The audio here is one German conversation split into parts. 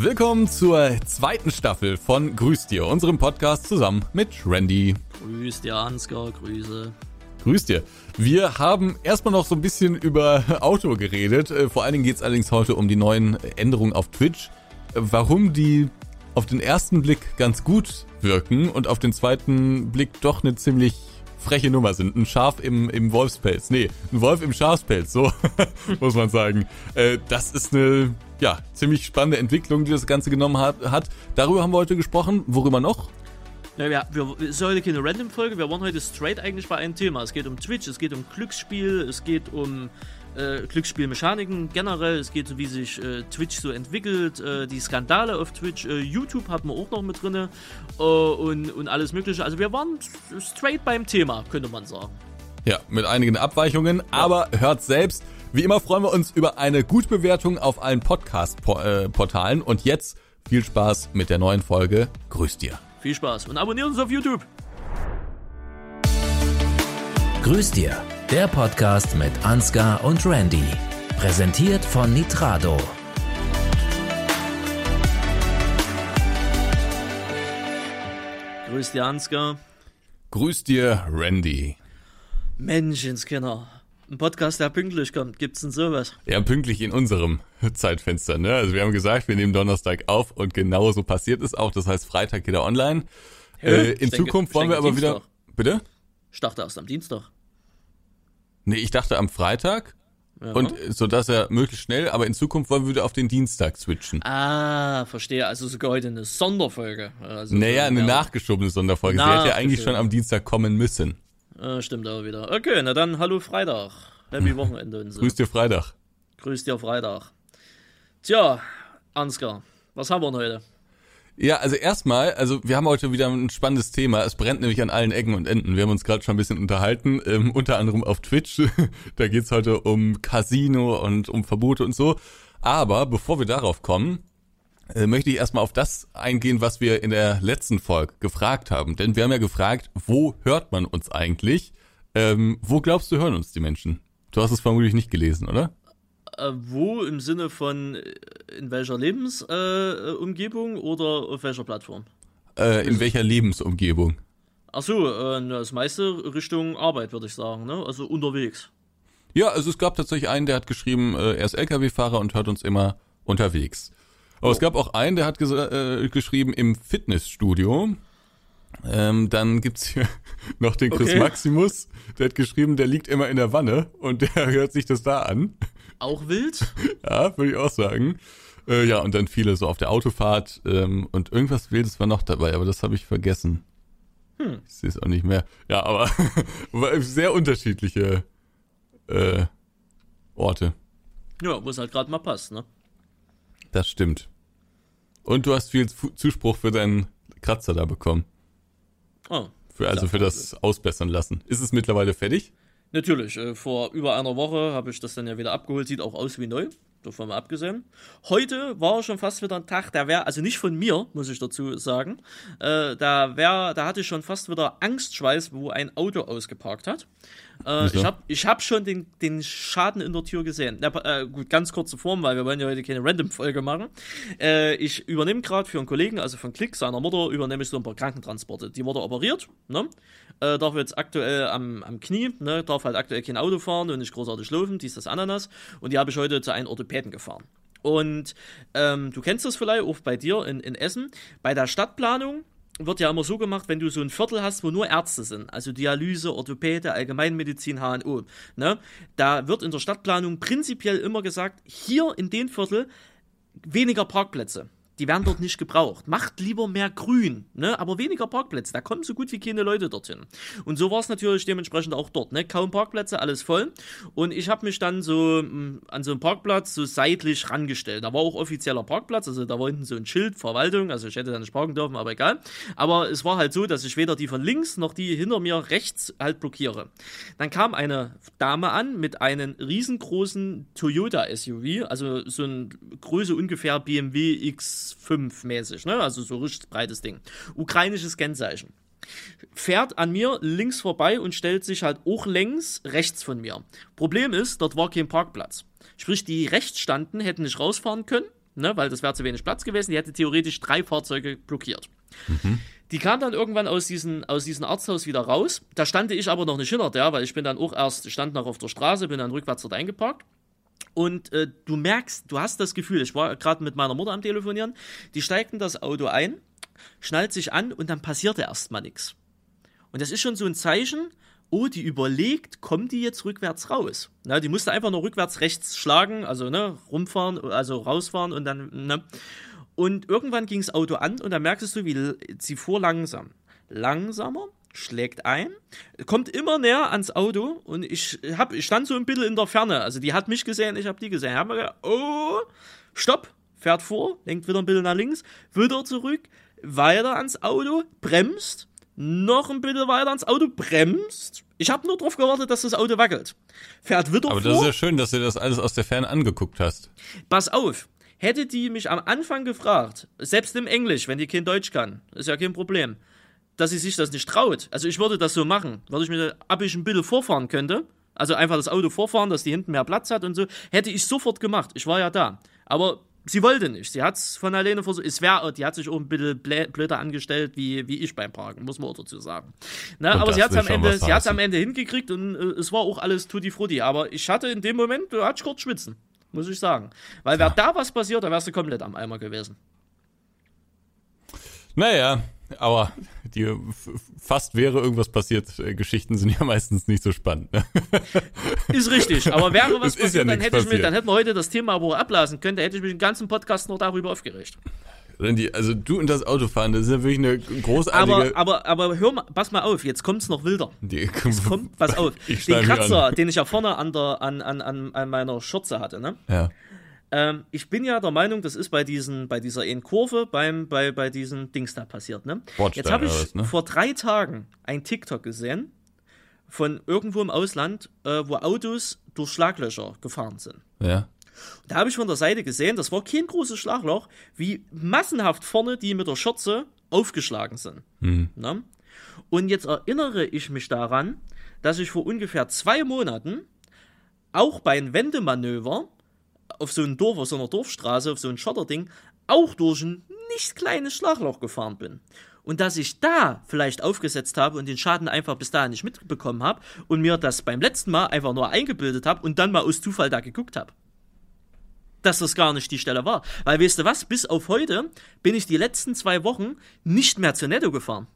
Willkommen zur zweiten Staffel von Grüß dir, unserem Podcast zusammen mit Randy. Grüß dir, Ansgar, Grüße. Grüß dir. Wir haben erstmal noch so ein bisschen über Auto geredet. Äh, vor allen Dingen geht es allerdings heute um die neuen Änderungen auf Twitch. Äh, warum die auf den ersten Blick ganz gut wirken und auf den zweiten Blick doch eine ziemlich freche Nummer sind. Ein Schaf im, im Wolfspelz. Nee, ein Wolf im Schafspelz, so muss man sagen. Äh, das ist eine ja, ziemlich spannende Entwicklung, die das Ganze genommen hat, hat. Darüber haben wir heute gesprochen. Worüber noch? Ja, wir, wir, es ist heute keine Random-Folge, wir waren heute straight eigentlich bei einem Thema. Es geht um Twitch, es geht um Glücksspiel, es geht um äh, Glücksspielmechaniken generell, es geht so, wie sich äh, Twitch so entwickelt, äh, die Skandale auf Twitch, äh, YouTube hatten wir auch noch mit drin äh, und, und alles mögliche. Also wir waren straight beim Thema, könnte man sagen. Ja, mit einigen Abweichungen, ja. aber hört selbst. Wie immer freuen wir uns über eine Gutbewertung auf allen Podcast-Portalen und jetzt viel Spaß mit der neuen Folge. Grüß dir. Viel Spaß und abonniert uns auf YouTube. Grüß dir, der Podcast mit Ansgar und Randy. Präsentiert von Nitrado. Grüß dir, Ansgar. Grüß dir, Randy. Menschenskinder. Ein Podcast, der pünktlich kommt. Gibt's denn sowas? Ja, pünktlich in unserem Zeitfenster, ne? Also wir haben gesagt, wir nehmen Donnerstag auf und genau so passiert es auch. Das heißt, Freitag geht er online. Äh, in denke, Zukunft wollen wir aber Dienstag. wieder. Bitte? Ich dachte erst am Dienstag. Nee, ich dachte am Freitag. Ja. Und so dass er möglichst schnell, aber in Zukunft wollen wir wieder auf den Dienstag switchen. Ah, verstehe. Also sogar heute eine Sonderfolge. Also naja, eine nachgeschobene Sonderfolge. Sie hätte ja eigentlich schon am Dienstag kommen müssen. Ah, stimmt aber wieder. Okay, na dann hallo Freitag. Happy Wochenende und so. Grüß dir Freitag. Grüß dir Freitag. Tja, Ansgar, was haben wir heute? Ja, also erstmal, also wir haben heute wieder ein spannendes Thema. Es brennt nämlich an allen Ecken und Enden. Wir haben uns gerade schon ein bisschen unterhalten, ähm, unter anderem auf Twitch. da geht's heute um Casino und um Verbote und so. Aber bevor wir darauf kommen, möchte ich erstmal auf das eingehen, was wir in der letzten Folge gefragt haben. Denn wir haben ja gefragt, wo hört man uns eigentlich? Ähm, wo glaubst du, hören uns die Menschen? Du hast es vermutlich nicht gelesen, oder? Äh, wo im Sinne von äh, in welcher Lebensumgebung äh, oder auf welcher Plattform? Äh, in welcher Lebensumgebung? Achso, äh, das meiste Richtung Arbeit, würde ich sagen, ne? Also unterwegs. Ja, also es gab tatsächlich einen, der hat geschrieben, äh, er ist LKW-Fahrer und hört uns immer unterwegs. Aber oh. es gab auch einen, der hat äh, geschrieben im Fitnessstudio. Ähm, dann gibt's hier noch den Chris okay. Maximus, der hat geschrieben, der liegt immer in der Wanne und der hört sich das da an. Auch wild? ja, würde ich auch sagen. Äh, ja, und dann viele so auf der Autofahrt ähm, und irgendwas Wildes war noch dabei, aber das habe ich vergessen. Hm. Ich sehe es auch nicht mehr. Ja, aber sehr unterschiedliche äh, Orte. Ja, wo es halt gerade mal passt, ne? Das stimmt. Und du hast viel Zuspruch für deinen Kratzer da bekommen. Oh. Für, also für das Ausbessern lassen. Ist es mittlerweile fertig? Natürlich, äh, vor über einer Woche habe ich das dann ja wieder abgeholt, sieht auch aus wie neu, davon mal abgesehen. Heute war schon fast wieder ein Tag, der wäre, also nicht von mir, muss ich dazu sagen, äh, da wäre, da hatte ich schon fast wieder Angstschweiß, wo ein Auto ausgeparkt hat. Äh, ich habe ich hab schon den, den Schaden in der Tür gesehen. Ja, äh, gut, ganz kurze Form, weil wir wollen ja heute keine Random-Folge machen. Äh, ich übernehme gerade für einen Kollegen, also von Klick, seiner Mutter, übernehme ich so ein paar Krankentransporte. Die wurde operiert, ne? äh, darf jetzt aktuell am, am Knie, ne, darf halt aktuell kein Auto fahren und nicht großartig laufen, dies das Ananas. Und die habe ich heute zu einem Orthopäden gefahren. Und ähm, du kennst das vielleicht auch bei dir in, in Essen. Bei der Stadtplanung wird ja immer so gemacht, wenn du so ein Viertel hast, wo nur Ärzte sind, also Dialyse, Orthopäde, Allgemeinmedizin, HNO, ne, da wird in der Stadtplanung prinzipiell immer gesagt, hier in den Viertel weniger Parkplätze die werden dort nicht gebraucht. Macht lieber mehr Grün, ne? aber weniger Parkplätze. Da kommen so gut wie keine Leute dorthin. Und so war es natürlich dementsprechend auch dort. Ne? Kaum Parkplätze, alles voll. Und ich habe mich dann so mh, mm, an so einen Parkplatz so seitlich rangestellt. Da war auch offizieller Parkplatz, also da war hinten so ein Schild, Verwaltung. Also ich hätte da nicht parken dürfen, aber egal. Aber es war halt so, dass ich weder die von links noch die hinter mir rechts halt blockiere. Dann kam eine Dame an mit einem riesengroßen Toyota SUV, also so eine Größe ungefähr BMW X 5 mäßig, ne? Also so richtig breites Ding. Ukrainisches Kennzeichen. Fährt an mir links vorbei und stellt sich halt auch längs rechts von mir. Problem ist, dort war kein Parkplatz. Sprich, die rechts standen, hätten nicht rausfahren können. ne, weil das wäre zu wenig Platz gewesen. Die hätte theoretisch drei Fahrzeuge blockiert. Die kam dann irgendwann aus diesem, aus diesem Arzthaus wieder raus. Da stand ich aber noch nicht hinter der, weil ich bin dann auch erst, stand noch auf der Straße, bin dann rückwärts dort eingeparkt. Und äh, du merkst, du hast das Gefühl, ich war gerade mit meiner Mutter am Telefonieren, die steigt in das Auto ein, schnallt sich an und dann passiert erstmal nichts. Und das ist schon so ein Zeichen, oh, die überlegt, kommt die jetzt rückwärts raus? Na, die musste einfach nur rückwärts rechts schlagen, also ne, rumfahren, also rausfahren und dann, ne. Und irgendwann ging das Auto an und dann merkst du, wie sie fuhr langsam. Langsamer, schlägt ein, kommt immer näher ans Auto und ich, hab, ich stand so ein bisschen in der Ferne. Also die hat mich gesehen, ich habe die gesehen. Haben wir gedacht, oh, stopp, fährt vor, lenkt wieder ein bisschen nach links, wieder zurück, weiter ans Auto, bremst, noch ein bisschen weiter ans Auto, bremst. Ich habe nur darauf gewartet, dass das Auto wackelt. Fährt wieder Aber vor. das ist ja schön, dass du das alles aus der Ferne angeguckt hast. Pass auf, hätte die mich am Anfang gefragt, selbst im Englisch, wenn die kein Deutsch kann, ist ja kein Problem, dass sie sich das nicht traut. Also ich würde das so machen, würde ich mir ab ich ein bisschen vorfahren könnte, also einfach das Auto vorfahren, dass die hinten mehr Platz hat und so, hätte ich sofort gemacht. Ich war ja da. Aber sie wollte nicht. Sie hat es von alleine versucht. Es wäre, die hat sich auch ein bisschen blöder angestellt wie, wie ich beim Parken, muss man auch dazu sagen. Ne, aber sie hat es am Ende, sie hat's am Ende hingekriegt und äh, es war auch alles tutti frutti. Aber ich hatte in dem Moment, da hatte ich kurz schwitzen, muss ich sagen. Weil wäre da was passiert, da wärst du komplett am Eimer gewesen. Naja, aber die fast wäre irgendwas passiert. äh, Geschichten sind ja meistens nicht so spannend. Ne? Ist richtig, aber wäre was Es ist ja passiert, dann hätte ich mir, passiert. dann hätten wir heute das Thema aber ablassen können, da hätte ich mich den ganzen Podcast noch darüber aufgeregt. Randy, also du und das Autofahren, das ist ja wirklich eine Aber, großartige. aber, aber hör mal, pass mal auf, jetzt kommt's noch wilder. die, Kommt, pass auf. Den Kratzer, den ich ja vorne an, der, an, an, an meiner Schürze hatte, ne? Ja. Ähm, ich bin ja der Meinung, das ist bei diesen, bei dieser einen Kurve, beim, bei, bei diesen Dings da passiert, ne? Jetzt habe ich was, ne? vor drei Tagen ein TikTok gesehen von irgendwo im Ausland, äh, wo Autos durch Schlaglöcher gefahren sind. Ja. Da habe ich von der Seite gesehen, das war kein großes Schlagloch, wie massenhaft vorne die mit der Schürze aufgeschlagen sind. Ne? Und jetzt erinnere ich mich daran, dass ich vor ungefähr zwei Monaten auch bei einem Wendemanöver auf so einem Dorf, auf so einer Dorfstraße, auf so ein Schotterding, auch durch ein nicht kleines Schlagloch gefahren bin. Und dass ich da vielleicht aufgesetzt habe und den Schaden einfach bis dahin nicht mitbekommen habe und mir das beim letzten Mal einfach nur eingebildet habe und dann mal aus Zufall da geguckt habe dass das gar nicht die Stelle war. Weil weißt du was, bis auf heute bin ich die letzten zwei Wochen nicht mehr zu Netto gefahren.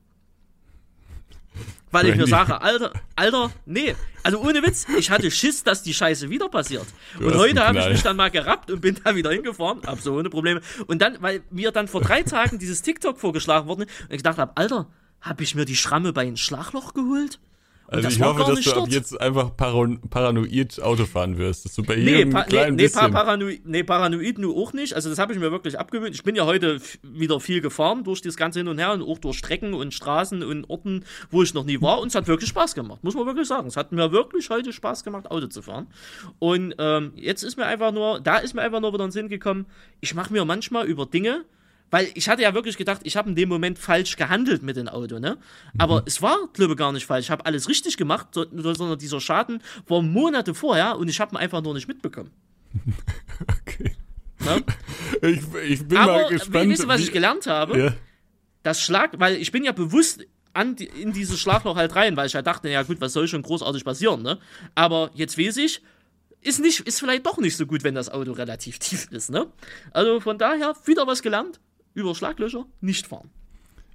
Weil ich mir sage, Alter, Alter, nee. Also ohne Witz, ich hatte Schiss, dass die Scheiße wieder passiert. Du und heute habe ich mich dann mal gerappt und bin da wieder hingefahren. Hab so ohne Probleme. Und dann, weil mir dann vor drei Tagen dieses TikTok vorgeschlagen wurde und ich gedacht habe, Alter, habe ich mir die Schramme bei einem Schlagloch geholt? Also das ich hoffe, dass du ab dort. jetzt einfach paran paranoid Auto fahren wirst. Dass du bei Nee, jedem pa nee, kleinen nee, pa bisschen... paranoid, nee, paranoid nur auch nicht. Also das habe ich mir wirklich abgewöhnt. Ich bin ja heute wieder viel gefahren durch das ganze Hin und Her und auch durch Strecken und Straßen und Orten, wo ich noch nie war. Und es hat wirklich Spaß gemacht, muss man wirklich sagen. Es hat mir wirklich heute Spaß gemacht, Auto zu fahren. Und ähm, jetzt ist mir einfach nur, da ist mir einfach nur wieder in den Sinn gekommen, ich mache mir manchmal über Dinge, weil ich hatte ja wirklich gedacht, ich habe in dem Moment falsch gehandelt mit dem Auto, ne? Aber es war, glaube ich, gar nicht falsch. Ich habe alles richtig gemacht, so- sondern dieser Schaden war Monate vorher und ich habe ihn einfach nur nicht mitbekommen. Okay. Ne? Ich, ich bin Aber mal gespannt. wisst ihr, was ich gelernt habe? Ja. Das Schlag, weil ich bin ja bewusst an die, in dieses Schlagloch halt rein, weil ich halt dachte, ja gut, was soll schon großartig passieren, ne? Aber jetzt weiß ich, ist nicht, ist vielleicht doch nicht so gut, wenn das Auto relativ tief ist, ne? Also von daher wieder was gelernt. Über Schlaglöcher nicht fahren.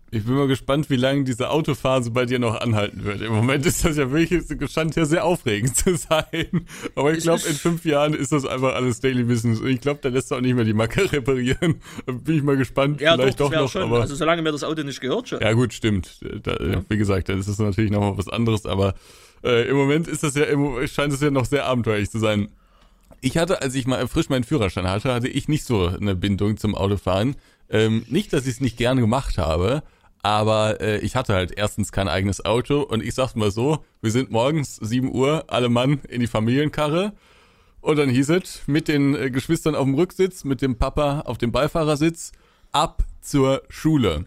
Ich bin mal gespannt, wie lange diese Autophase bei dir noch anhalten wird. Im Moment ist das ja wirklich, es scheint ja sehr aufregend zu sein. Aber ich glaube, in fünf Jahren ist das einfach alles Daily Business. Und ich glaube, da lässt du auch nicht mehr die Macke reparieren. Da bin ich mal gespannt. Ja, Vielleicht doch, doch, noch, schon. aber. also solange mir das Auto nicht gehört, schon. ja, gut, stimmt. Da, Wie gesagt, dann ist das natürlich nochmal was anderes, aber äh, im Moment ist das ja, scheint es ja noch sehr abenteuerlich zu sein. Ich hatte, als ich mal frisch meinen Führerschein hatte, hatte ich nicht so eine Bindung zum Autofahren. Ähm, nicht, dass ich es nicht gerne gemacht habe, aber äh, ich hatte halt erstens kein eigenes Auto und ich sag's mal so, wir sind morgens 7 Uhr, alle Mann in die Familienkarre und dann hieß es, mit den äh, Geschwistern auf dem Rücksitz, mit dem Papa auf dem Beifahrersitz, ab zur Schule.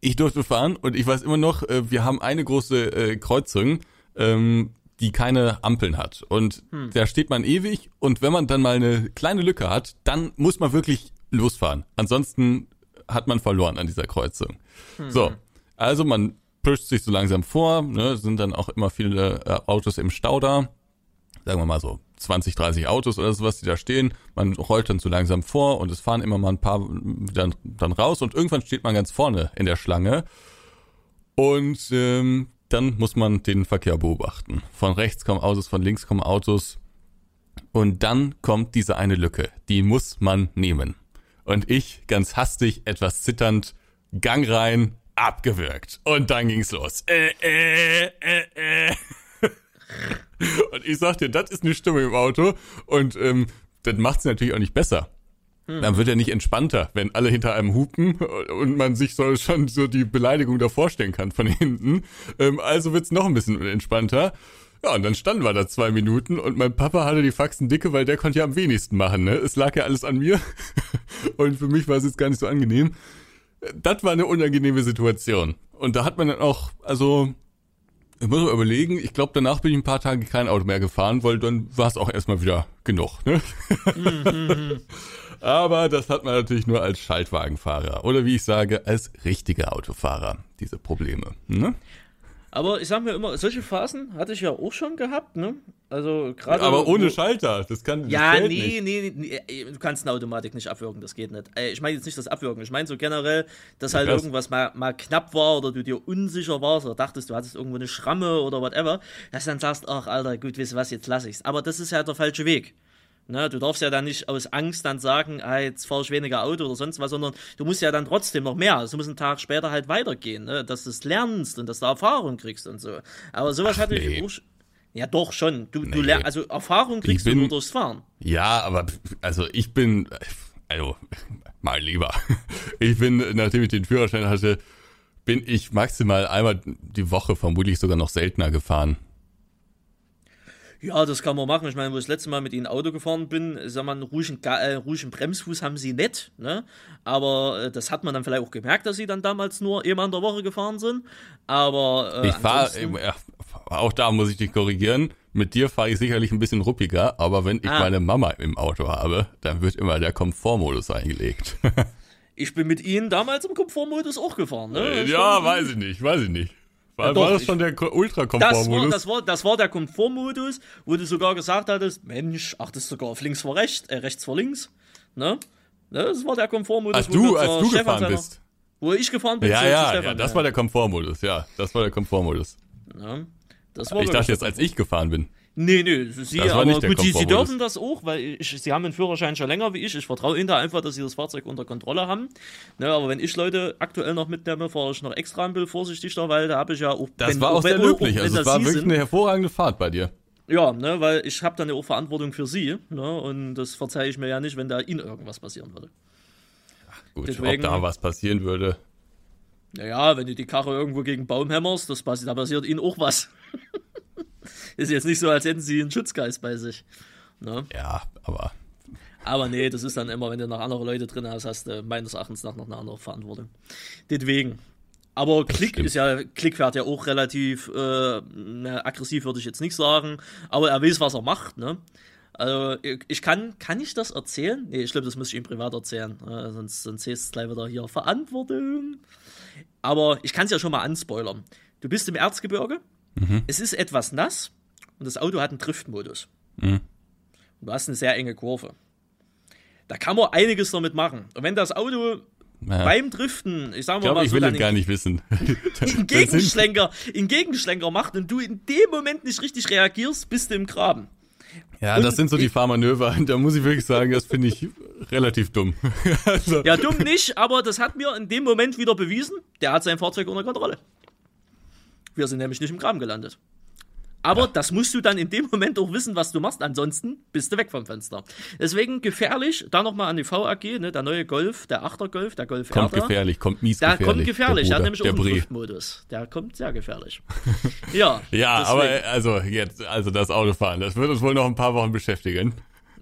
Ich durfte fahren und ich weiß immer noch, äh, wir haben eine große äh, Kreuzung, ähm, die keine Ampeln hat. Und da steht man ewig und wenn man dann mal eine kleine Lücke hat, dann muss man wirklich losfahren. Ansonsten hat man verloren an dieser Kreuzung. So, also man pusht sich so langsam vor, ne, sind dann auch immer viele äh, Autos im Stau da. Sagen wir mal so 20, 30 Autos oder sowas, die da stehen. Man rollt dann so langsam vor und es fahren immer mal ein paar dann, dann raus und irgendwann steht man ganz vorne in der Schlange. Und ähm, dann muss man den Verkehr beobachten. Von rechts kommen Autos, von links kommen Autos. Und dann kommt diese eine Lücke. Die muss man nehmen. Und ich, ganz hastig, etwas zitternd, Gang rein, abgewürgt. Und dann ging's los. Äh, äh, äh, äh. Und ich sag dir, das ist eine Stimme im Auto. Und ähm, das macht's natürlich auch nicht besser. Dann wird er nicht entspannter, wenn alle hinter einem hupen und man sich so schon so die Beleidigung da vorstellen kann von hinten. Ähm, also wird's noch ein bisschen entspannter. Ja, und dann standen wir da zwei Minuten und mein Papa hatte die Faxen dicke, weil der konnte ja am wenigsten machen. Ne? Es lag ja alles an mir und für mich war es jetzt gar nicht so angenehm. Das war eine unangenehme Situation. Und da hat man dann auch, also ich muss mal überlegen, ich glaube, danach bin ich ein paar Tage kein Auto mehr gefahren, weil dann war es auch erstmal wieder genug. Ne? Aber das hat man natürlich nur als Schaltwagenfahrer oder wie ich sage, als richtiger Autofahrer, diese Probleme. Ne? Aber ich sag mir immer, solche Phasen hatte ich ja auch schon gehabt, ne? Also gerade. Aber ohne wo- Schalter, das kann das Ja, nee, nicht. nee, nee, du kannst eine Automatik nicht abwürgen, das geht nicht. Ich meine jetzt nicht das Abwürgen, ich meine so generell, dass halt Krass. irgendwas mal, mal knapp war oder du dir unsicher warst oder dachtest, du hattest irgendwo eine Schramme oder whatever, dass du dann sagst, ach Alter, gut, weißt du was, jetzt lass ich's. Aber das ist ja der falsche Weg. Ne, du darfst ja dann nicht aus Angst dann sagen, ah, jetzt fahre ich weniger Auto oder sonst was, sondern du musst ja dann trotzdem noch mehr. Also du musst einen Tag später halt weitergehen, ne, dass du es lernst und dass du Erfahrung kriegst und so. Aber sowas hatte nee. ich sch- Ja, doch schon. Du, du Nee. lernst, also Erfahrung kriegst du bin- nur durchs Fahren. Ja, aber also ich bin, also mal lieber. Ich bin, nachdem ich den Führerschein hatte, bin ich maximal einmal die Woche vermutlich sogar noch seltener gefahren. Ja, das kann man machen. Ich meine, wo ich das letzte Mal mit ihnen Auto gefahren bin, sag mal, einen ruhigen, äh, ruhigen Bremsfuß haben sie nicht, ne? Aber äh, das hat man dann vielleicht auch gemerkt, dass sie dann damals nur einmal in der Woche gefahren sind. Aber äh, Ich ja, auch da muss ich dich korrigieren. Mit dir fahre ich sicherlich ein bisschen ruppiger, aber wenn ich Ah. meine Mama im Auto habe, dann wird immer der Komfortmodus eingelegt. ich bin mit ihnen damals im Komfortmodus auch gefahren, ne? Ich ja, weiß ich nicht, weiß ich nicht. War, Ja, war das schon der Das war, Ultra-Komfortmodus? das, war, das war der Komfortmodus, wo du sogar gesagt hattest, Mensch, ach, das ist sogar auf links vor rechts, äh, rechts vor links, ne? Ne, Das war der Komfortmodus, als wo du, als du Stefan gefahren bist. Wo ich gefahren bin, Ja, ja, Stefan, ja, das war der Komfortmodus, ja. Das war der Komfortmodus. Ja, das war Ich dachte jetzt, als ich gefahren bin. Nee, nee, sie, aber gut, sie, sie dürfen das auch, weil ich, sie haben einen Führerschein schon länger wie ich. Ich vertraue ihnen da einfach, dass sie das Fahrzeug unter Kontrolle haben. Ne, aber wenn ich Leute aktuell noch mitnehme, fahre ich noch extra ein bisschen vorsichtiger, weil da habe ich ja auch. Das wenn- war auch sehr wenn- löblich. Also es das war wirklich sind, eine hervorragende Fahrt bei dir. Ja, ne, weil ich habe dann ja auch Verantwortung für sie. Ne, und das verzeihe ich mir ja nicht, wenn da ihnen irgendwas passieren würde. Gut, Deswegen- ob da was passieren würde. Naja, wenn du die Karre irgendwo gegen Baum hämmerst, das passiert, da passiert ihnen auch was. Ist jetzt nicht so, als hätten sie einen Schutzgeist bei sich. Ne? Ja, aber Aber nee, das ist dann immer, wenn du noch andere Leute drin hast, hast du meines Erachtens nach noch eine andere Verantwortung. Deswegen. Aber Klick ist ja, Klick fährt ja auch relativ äh, na, aggressiv, würde ich jetzt nicht sagen. Aber er weiß, was er macht, ne? Also, ich kann, kann ich das erzählen? Nee, ich glaube, das muss ich ihm privat erzählen. Äh, sonst, sonst heißt es gleich wieder hier Verantwortung. Aber ich kann es ja schon mal anspoilern. Du bist im Erzgebirge, es ist etwas nass und das Auto hat einen Driftmodus. Mhm. Und du hast eine sehr enge Kurve. Da kann man einiges damit machen. Und wenn das Auto ja. beim Driften, ich sag ich mal, glaube, mal ich will es gar nicht wissen. in Gegenschlenker, in Gegenschlenker macht und du in dem Moment nicht richtig reagierst, bist du im Graben. Ja, das sind so die Fahrmanöver. Da muss ich wirklich sagen, das finde ich relativ dumm. also, Ja, dumm nicht, aber das hat mir in dem Moment wieder bewiesen, der hat sein Fahrzeug unter Kontrolle. Wir sind nämlich nicht im Graben gelandet. Aber das musst du dann in dem Moment auch wissen, was du machst. Ansonsten bist du weg vom Fenster. Deswegen gefährlich. Da nochmal an die VAG, ne, der neue Golf, der Achter Golf, der Golf kommt Erda. gefährlich, kommt mies Der gefährlich. kommt gefährlich, der, der, hat nämlich Bruder, auch der einen. Driftmodus. Der kommt sehr gefährlich. Ja, Ja, deswegen aber also jetzt, also das Autofahren, das wird uns wohl noch ein paar Wochen beschäftigen.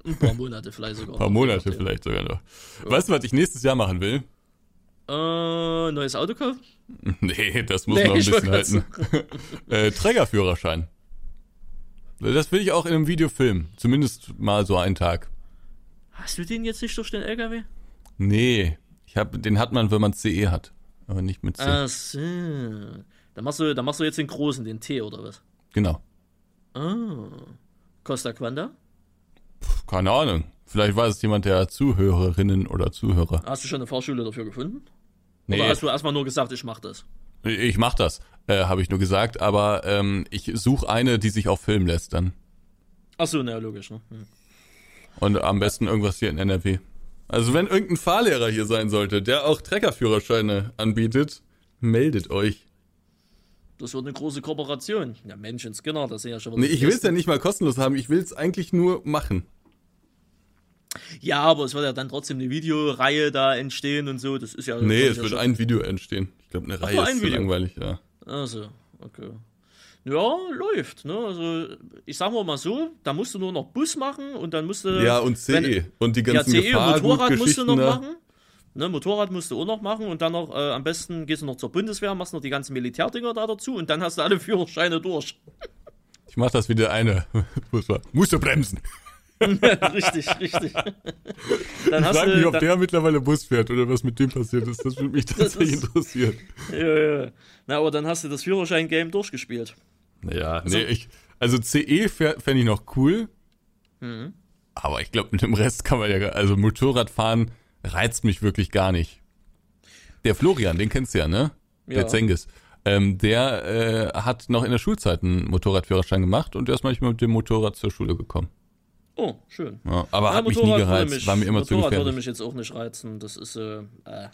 ein paar Monate vielleicht sogar. Ein paar Monate vielleicht sogar noch. Weißt du, was ich nächstes Jahr machen will? Äh, neues Auto kaufen? Nee, das muss Nee, noch ein bisschen halten. äh, Trägerführerschein. Das will ich auch in einem Video filmen. Zumindest mal so einen Tag. Hast du den jetzt nicht durch den LKW? Nee, ich hab, den hat man, wenn man CE hat, aber nicht mit C. Ach so. Dann machst, du, dann machst du jetzt den großen, den T oder was? Genau. Ah. Costa Quanda? Keine Ahnung. Vielleicht weiß es jemand der Zuhörerinnen oder Zuhörer. Hast du schon eine Fahrschule dafür gefunden? Nee, Oder hast du erstmal nur gesagt, ich mach das? Ich mach das, äh, habe ich nur gesagt, aber ähm, ich suche eine, die sich auch filmen lässt dann. Ach so, na logisch, ne? Hm. Und am besten irgendwas hier in NRW. Also wenn irgendein Fahrlehrer hier sein sollte, der auch Treckerführerscheine anbietet, meldet euch. Das wird eine große Kooperation. Ja, Menschen, Skinner, das sind ja schon Nee, ich will's ja nicht mal kostenlos haben, ich will's eigentlich nur machen. Ja, aber es wird ja dann trotzdem eine Videoreihe da entstehen und so. Das ist ja. Nee, es ja wird schon- ein Video entstehen. Ich glaube, eine Reihe ist ein zu Video? langweilig, ja. Also, okay. Ja, läuft, ne? Also, ich sag mal so, da musst du nur noch Bus machen und dann musst du. Ja, und CE. wenn- und die Ja, ganzen CE und Motorrad musst du noch da. machen. Ne, Motorrad musst du auch noch machen und dann noch, äh, am besten gehst du noch zur Bundeswehr, machst noch die ganzen Militärdinger da dazu und dann hast du alle Führerscheine durch. Ich mach das wie der eine. Musst du bremsen. richtig, richtig. Dann Ich hast frag du. mich, ob der mittlerweile Bus fährt oder was mit dem passiert ist. Das würde mich tatsächlich ist- interessieren. ja, ja. Na, aber dann hast du das Führerschein-Game durchgespielt. Naja, nee, ich, also CE fände ich noch cool. Mhm. Aber ich glaube, mit dem Rest kann man ja, gar- also Motorradfahren reizt mich wirklich gar nicht. Der Florian, den kennst du ja, ne? Ja. Der Zengis. Ähm, der äh, hat noch in der Schulzeit einen Motorradführerschein gemacht und der ist manchmal mit dem Motorrad zur Schule gekommen. Oh, schön. Ja, aber Ja, hat mich nie Motorrad würde gereizt, mich- war mir immer zu Motorrad würde gefährlich. mich jetzt auch nicht reizen. Das ist, äh, äh.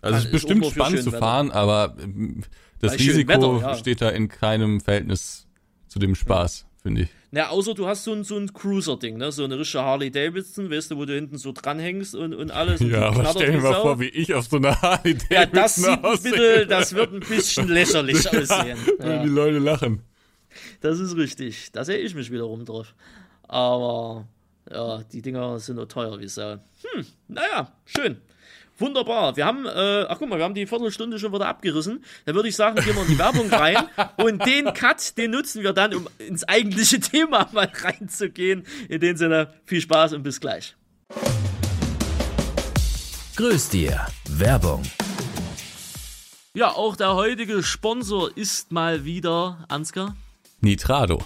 Also es ist ist bestimmt spannend zu schön fahren, aber ähm, das Bei Risiko Wetter, ja. steht da in keinem Verhältnis zu dem Spaß, finde ich. Na, außer du hast so ein, so ein Cruiser-Ding, ne? So eine richtige Harley Davidson, weißt du, wo du hinten so dranhängst und, und alles. und Ja, aber stell dir mal vor, wie ich auf so einer Harley Ja, das Davidson sieht aussehe. bitte, das wird ein bisschen lächerlich aussehen. Wenn die Ja, Leute lachen. das ist richtig. Da sehe ich mich wiederum drauf. Aber, ja, die Dinger sind nur teuer wie Sau. Hm, naja, schön. Wunderbar. Wir haben, äh, ach guck mal, wir haben die Viertelstunde schon wieder abgerissen. Dann würde ich sagen, gehen wir in die Werbung rein. Und den Cut, den nutzen wir dann, um ins eigentliche Thema mal reinzugehen. In dem Sinne, viel Spaß und bis gleich. Grüß dir. Werbung. Ja, auch der heutige Sponsor ist mal wieder Ansgar. Nitrado.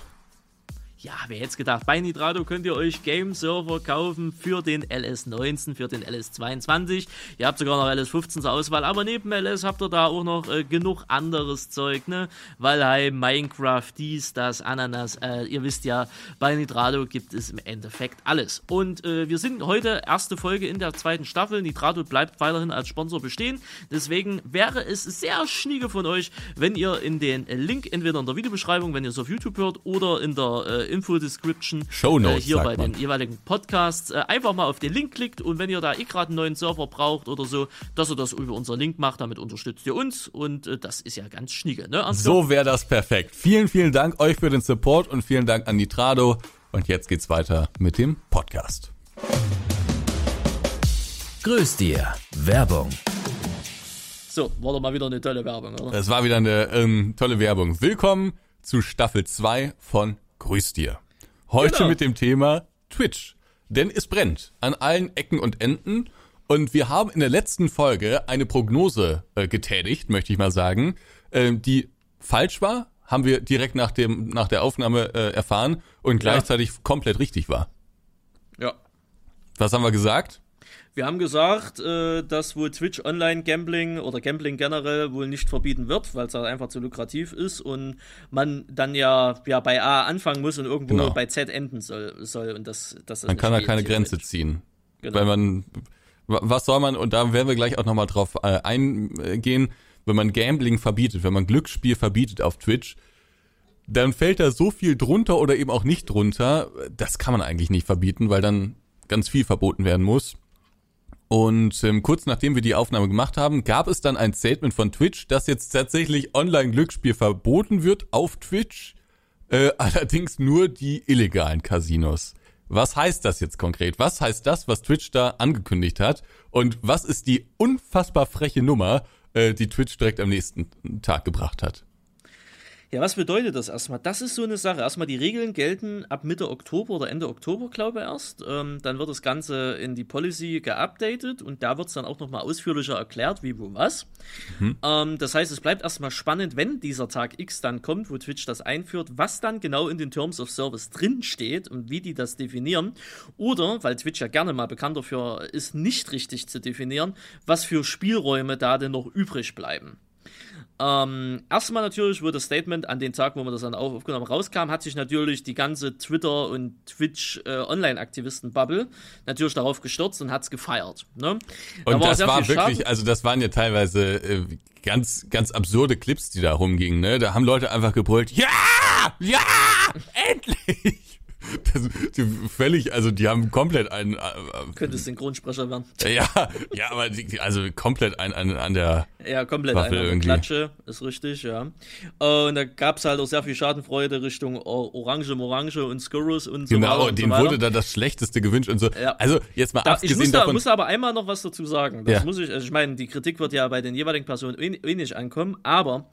Ja, wer hätte gedacht, bei Nitrado könnt ihr euch Game-Server kaufen für den LS19, für den LS22. Ihr habt sogar noch LS15 zur Auswahl, aber neben LS habt ihr da auch noch äh, genug anderes Zeug, ne? Valheim, Minecraft, dies, das, Ananas. Äh, ihr wisst ja, bei Nitrado gibt es im Endeffekt alles. Und äh, wir sind heute erste Folge in der zweiten Staffel. Nitrado bleibt weiterhin als Sponsor bestehen. Deswegen wäre es sehr schnieke von euch, wenn ihr in den Link entweder in der Videobeschreibung, wenn ihr es auf YouTube hört, oder in der äh, Info-Description Shownotes, äh, hier sagt bei man. den jeweiligen Podcasts äh, einfach mal auf den Link klickt und wenn ihr da eh gerade einen neuen Server braucht oder so, dass ihr das über unseren Link macht, damit unterstützt ihr uns und äh, das ist ja ganz schnieke, ne? Ansgar? So wäre das perfekt. Vielen, vielen Dank euch für den Support und vielen Dank an Nitrado. Und jetzt geht's weiter mit dem Podcast. Grüß dir. Werbung. So, war doch mal wieder eine tolle Werbung, oder? Es war wieder eine ähm, tolle Werbung. Willkommen zu Staffel 2 von Grüß dir. Heute Genau. mit dem Thema Twitch. Denn es brennt an allen Ecken und Enden. Und wir haben in der letzten Folge eine Prognose äh, getätigt, möchte ich mal sagen, äh, die falsch war, haben wir direkt nach, dem, nach der Aufnahme äh, erfahren und gleichzeitig komplett richtig war. Ja. Was haben wir gesagt? Wir haben gesagt, äh, dass wohl Twitch Online Gambling oder Gambling generell wohl nicht verbieten wird, weil es halt einfach zu lukrativ ist und man dann ja, ja bei A anfangen muss und irgendwo Genau. bei Z enden soll. soll und das, das Man kann da keine Grenze ziehen. Genau. Weil man, wa- was soll man, und da werden wir gleich auch nochmal drauf äh, eingehen, wenn man Gambling verbietet, wenn man Glücksspiel verbietet auf Twitch, dann fällt da so viel drunter oder eben auch nicht drunter. Das kann man eigentlich nicht verbieten, weil dann ganz viel verboten werden muss. Und ähm, kurz nachdem wir die Aufnahme gemacht haben, gab es dann ein Statement von Twitch, dass jetzt tatsächlich Online-Glücksspiel verboten wird auf Twitch, äh, allerdings nur die illegalen Casinos. Was heißt das jetzt konkret? Was heißt das, was Twitch da angekündigt hat? Und was ist die unfassbar freche Nummer, äh, die Twitch direkt am nächsten Tag gebracht hat? Ja, was bedeutet das erstmal? Das ist so eine Sache. Erstmal die Regeln gelten ab Mitte Oktober oder Ende Oktober, glaube ich erst. Ähm, dann wird das Ganze in die Policy geupdatet und da wird es dann auch nochmal ausführlicher erklärt, wie, wo, was. Mhm. Ähm, das heißt, es bleibt erstmal spannend, wenn dieser Tag X dann kommt, wo Twitch das einführt, was dann genau in den Terms of Service drinsteht und wie die das definieren. Oder, weil Twitch ja gerne mal bekannt dafür ist, nicht richtig zu definieren, was für Spielräume da denn noch übrig bleiben. Ähm, erstmal natürlich, wo das Statement an den Tag, wo man das dann aufgenommen rauskam, hat sich natürlich die ganze Twitter- und Twitch-Online-Aktivisten-Bubble äh, natürlich darauf gestürzt und hat es gefeiert. Ne? Da und war das war wirklich, Schaden. also das waren ja teilweise äh, ganz, ganz absurde Clips, die da rumgingen. Ne? Da haben Leute einfach gebrüllt, ja, ja, endlich. Das, die völlig, also die haben komplett einen. Äh, Könnte Synchronsprecher werden. Ja, ja, aber die, also komplett ein, ein, an der. Ja, komplett Waffe eine irgendwie. Klatsche, ist richtig, ja. Und da gab es halt auch sehr viel Schadenfreude Richtung Orange, Morange und Skurrus und so genau, weiter. Genau, denen wurde da das Schlechteste gewünscht und so. Ja. Also jetzt mal da, abgesehen ich muss davon. Ich muss aber einmal noch was dazu sagen. Das ja. muss ich, also ich meine, die Kritik wird ja bei den jeweiligen Personen wenig ankommen, aber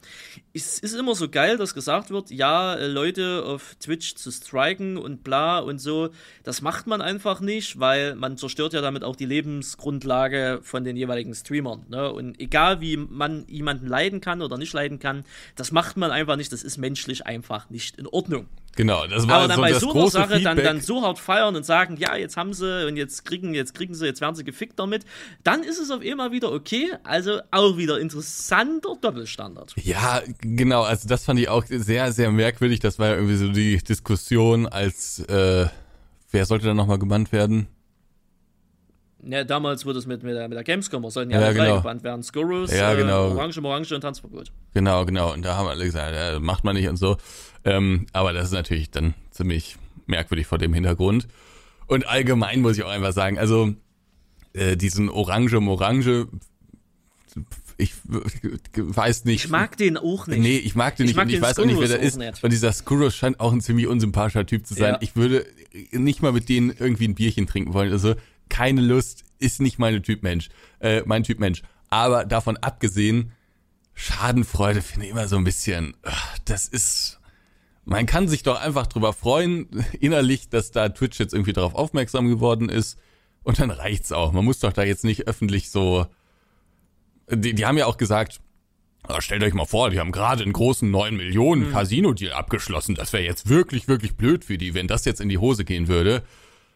es ist immer so geil, dass gesagt wird, ja, Leute auf Twitch zu striken und bla und so. Das macht man einfach nicht, weil man zerstört ja damit auch die Lebensgrundlage von den jeweiligen Streamern. Ne? Und egal wie man jemanden leiden kann oder nicht leiden kann, das macht man einfach nicht. Das ist menschlich einfach nicht in Ordnung. Genau, das war Aber dann so bei das so einer Sache dann, dann so hart feiern und sagen, ja, jetzt haben sie und jetzt kriegen, jetzt kriegen sie, jetzt werden sie gefickt damit, dann ist es auf einmal wieder okay. Also auch wieder interessanter Doppelstandard. Ja, genau, also das fand ich auch sehr, sehr merkwürdig. Das war ja irgendwie so die Diskussion, als äh, wer sollte dann nochmal gebannt werden? Ja, damals wurde es mit, mit, der, mit der Gamescom, sollten ja, ja alle genau. gebannt werden. Skurrus, ja, genau. äh, Orange, Orange und Tanzverbot. Genau, genau. Und da haben alle gesagt, ja, macht man nicht und so. Ähm, aber das ist natürlich dann ziemlich merkwürdig vor dem Hintergrund. Und allgemein muss ich auch einfach sagen, also äh, diesen Orange Orange, ich weiß nicht. Ich mag den auch nicht. Nee, ich mag den ich nicht mag und ich weiß auch nicht, wer der ist. Nicht. Und dieser Skuros scheint auch ein ziemlich unsympathischer Typ zu sein. Ja. Ich würde nicht mal mit denen irgendwie ein Bierchen trinken wollen. Also keine Lust, ist nicht meine Typ Mensch, äh, mein Typ Mensch. Aber davon abgesehen, Schadenfreude finde ich immer so ein bisschen, das ist, man kann sich doch einfach drüber freuen, innerlich, dass da Twitch jetzt irgendwie darauf aufmerksam geworden ist. Und dann reicht's auch. Man muss doch da jetzt nicht öffentlich so. Die, die haben ja auch gesagt, stellt euch mal vor, die haben gerade einen großen 9 Millionen mhm. Casino-Deal abgeschlossen. Das wäre jetzt wirklich, wirklich blöd für die, wenn das jetzt in die Hose gehen würde.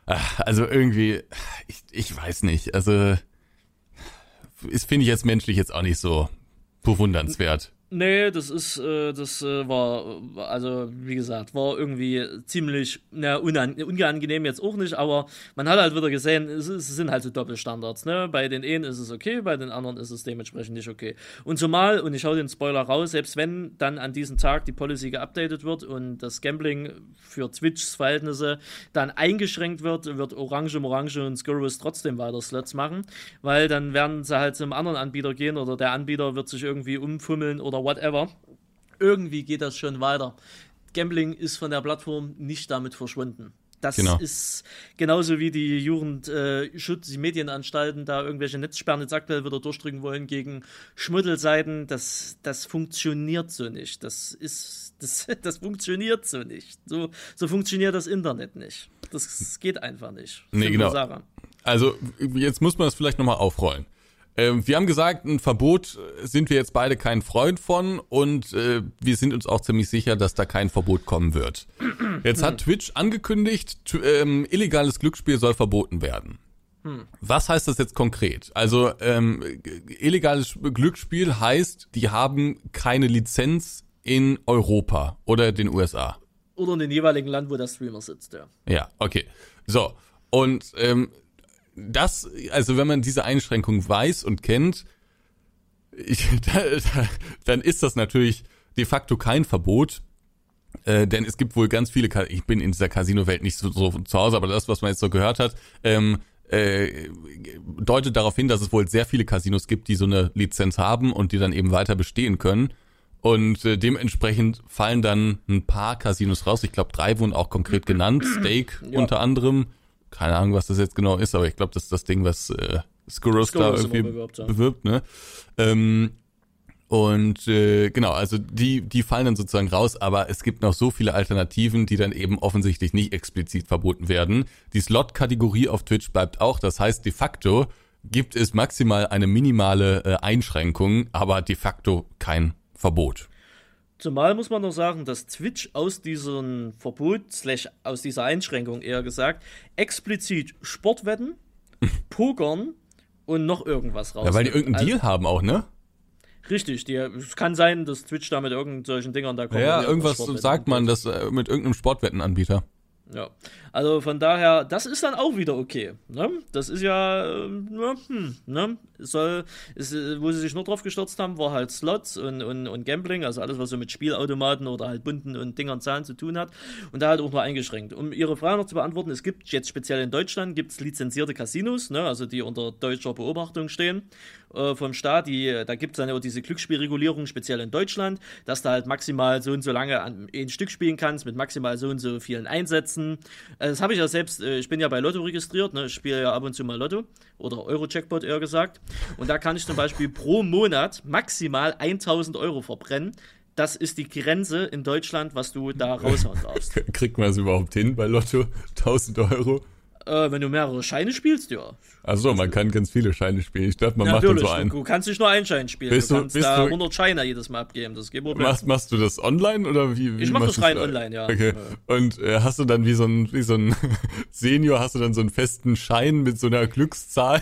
Also irgendwie, ich, ich weiß nicht. Also, ist finde ich jetzt menschlich jetzt auch nicht so bewundernswert. Nee, das ist, äh, das äh, war, also wie gesagt, war irgendwie ziemlich na, unangenehm jetzt auch nicht, aber man hat halt wieder gesehen, es, es, sind halt so Doppelstandards, ne? Bei den einen ist es okay, bei den anderen ist es dementsprechend nicht okay. Und zumal, und ich hau den Spoiler raus, selbst wenn dann an diesem Tag die Policy geupdatet wird und das Gambling für Twitchs Verhältnisse dann eingeschränkt wird, wird Orange, Morange und Skurrus trotzdem weiter Slots machen, weil dann werden sie halt zum anderen Anbieter gehen oder der Anbieter wird sich irgendwie umfummeln oder whatever. Irgendwie geht das schon weiter. Gambling ist von der Plattform nicht damit verschwunden. Das genau. ist genauso wie die Jugendschutz, äh, die Medienanstalten da irgendwelche Netzsperren jetzt aktuell wieder durchdrücken wollen gegen Schmuddelseiten. Das, das funktioniert so nicht. Das ist, das, das funktioniert so nicht. So, so funktioniert das Internet nicht. Das geht einfach nicht. Nee, genau. Also, jetzt muss man das vielleicht nochmal aufrollen. Ähm, wir haben gesagt, ein Verbot sind wir jetzt beide kein Freund von und äh, wir sind uns auch ziemlich sicher, dass da kein Verbot kommen wird. Jetzt hat Twitch angekündigt, ähm, illegales Glücksspiel soll verboten werden. Was heißt das jetzt konkret? Also ähm, illegales Glücksspiel heißt, die haben keine Lizenz in Europa oder den USA. Oder in dem jeweiligen Land, wo der Streamer sitzt, ja. Ja, okay. So. Und ähm, das, also wenn man diese Einschränkung weiß und kennt, ich, da, da, dann ist das natürlich de facto kein Verbot. Äh, denn es gibt wohl ganz viele, ich bin in dieser Casino-Welt nicht so, so zu Hause, aber das, was man jetzt so gehört hat, ähm, äh, deutet darauf hin, dass es wohl sehr viele Casinos gibt, die so eine Lizenz haben und die dann eben weiter bestehen können. Und äh, dementsprechend fallen dann ein paar Casinos raus. Ich glaube, drei wurden auch konkret genannt. Steak ja. unter anderem keine Ahnung, was das jetzt genau ist, aber ich glaube, das ist das Ding, was äh, Skurrus da irgendwie bewirbt, ne? Ähm, Und äh, genau, also die, die fallen dann sozusagen raus, aber es gibt noch so viele Alternativen, die dann eben offensichtlich nicht explizit verboten werden. Die Slot-Kategorie auf Twitch bleibt auch, das heißt de facto gibt es maximal eine minimale äh, Einschränkung, aber de facto kein Verbot. Zumal muss man noch sagen, dass Twitch aus diesem Verbot, slash aus dieser Einschränkung eher gesagt, explizit Sportwetten, Pokern und noch irgendwas raus. Ja, weil die irgendeinen also, Deal haben auch, ne? Richtig, die, es kann sein, dass Twitch da mit irgendwelchen Dingern da kommt. Ja, irgendwas sagt man, das äh, mit irgendeinem Sportwettenanbieter. Ja, also von daher, das ist dann auch wieder okay. Ne? Das ist ja, äh, hm, ne? Soll, ist, äh, wo sie sich nur drauf gestürzt haben, war halt Slots und, und, und Gambling, also alles, was so mit Spielautomaten oder halt bunten und Dingern Zahlen zu tun hat. Und da halt auch nur eingeschränkt. Um Ihre Frage noch zu beantworten, es gibt jetzt speziell in Deutschland gibt's lizenzierte Casinos, ne? also die unter deutscher Beobachtung stehen äh, vom Staat. Die, da gibt es dann auch diese Glücksspielregulierung, speziell in Deutschland, dass du halt maximal so und so lange an, ein Stück spielen kannst, mit maximal so und so vielen Einsätzen. Äh, das habe ich ja selbst, äh, ich bin ja bei Lotto registriert, ne? ich spiele ja ab und zu mal Lotto oder Euro-Checkpot eher gesagt. Und da kann ich zum Beispiel pro Monat maximal 1000 Euro verbrennen. Das ist die Grenze in Deutschland, was du da raushauen darfst. Kriegt man es überhaupt hin bei Lotto? 1000 Euro? Äh, wenn du mehrere Scheine spielst, ja. Achso, man kann ganz viele Scheine spielen. Ich dachte, man macht dann so einen. Du kannst nicht nur einen Schein spielen. Bist du, kannst da du, 100 Scheine jedes Mal abgeben. Das geht machst, machst du das online oder wie? wie ich mach das rein online, ja. Okay. Und äh, hast du dann wie so ein, wie so ein Senior, hast du dann so einen festen Schein mit so einer Glückszahl?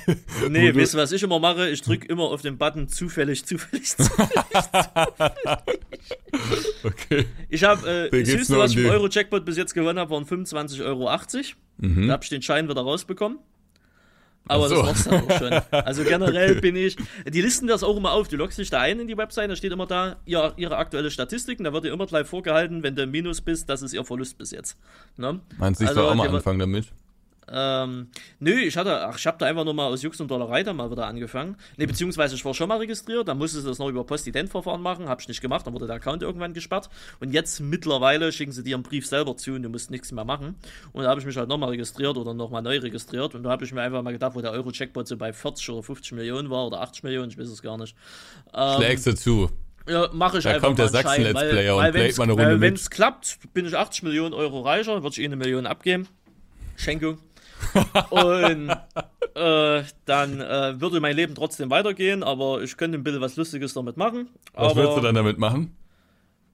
Nee, weißt du, was ich immer mache? Ich drücke immer auf den Button zufällig, zufällig, zufällig. okay. Ich habe, äh, das höchste, was ich im Euro-Jackpot bis jetzt gewonnen habe, waren 25,80 Euro. Mhm. Da habe ich den Schein wieder rausbekommen. Aber so. das war's dann auch schon. Also generell okay. bin ich. Die listen das auch immer auf. Du loggst dich da ein in die Website, da steht immer da ja, ihre aktuelle Statistiken. Da wird dir immer gleich vorgehalten, wenn du im Minus bist, das ist ihr Verlust bis jetzt. Ne? Meinst du, ich also, soll auch mal anfangen damit? Ähm, nö, ich hatte, ach, ich habe da einfach nur mal aus Jux und Dollerei da mal wieder angefangen. Ne, beziehungsweise ich war schon mal registriert, dann musste sie das noch über Postident-Verfahren machen, habe ich nicht gemacht, dann wurde der Account irgendwann gesperrt. Und jetzt mittlerweile schicken sie dir einen Brief selber zu und du musst nichts mehr machen. Und da habe ich mich halt nochmal registriert oder nochmal neu registriert. Und da habe ich mir einfach mal gedacht, wo der Euro-Checkbot so bei 40 oder 50 Millionen war oder 80 Millionen, ich weiß es gar nicht. Ähm, Schlägst du zu? Ja, mache ich da einfach kommt der Sachsen-Let's Player und playt mal eine Runde Wenn es klappt, bin ich 80 Millionen Euro reicher, würde ich ihnen eine Million abgeben. Schenkung. Und äh, dann äh, würde mein Leben trotzdem weitergehen, aber ich könnte ein bisschen was Lustiges damit machen. Was aber, würdest du dann damit machen?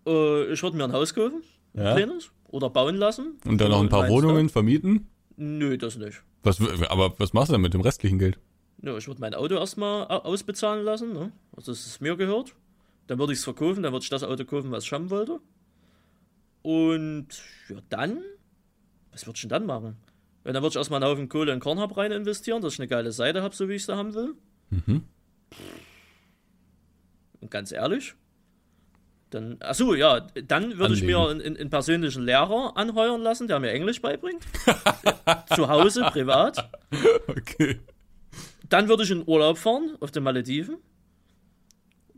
Äh, ich würde mir ein Haus kaufen, ja. ein kleines, oder bauen lassen. Und dann noch ein paar Wohnungen vermieten? Nö, das nicht. Was, aber was machst du denn mit dem restlichen Geld? Ja, ich würde mein Auto erstmal ausbezahlen lassen, ne? also dass es mir gehört. Dann würde ich es verkaufen, dann würde ich das Auto kaufen, was ich haben wollte. Und ja, dann, was würde ich denn dann machen? Wenn dann würde ich erstmal einen Haufen Kohle in Kornhub rein investieren, dass ich eine geile Seite habe, so wie ich sie haben will. Mhm. Und ganz ehrlich, dann, achso, ja, dann würde ich mir einen, einen, persönlichen Lehrer anheuern lassen, der mir Englisch beibringt. Zu Hause, privat. Okay. Dann würde ich in Urlaub fahren auf den Malediven.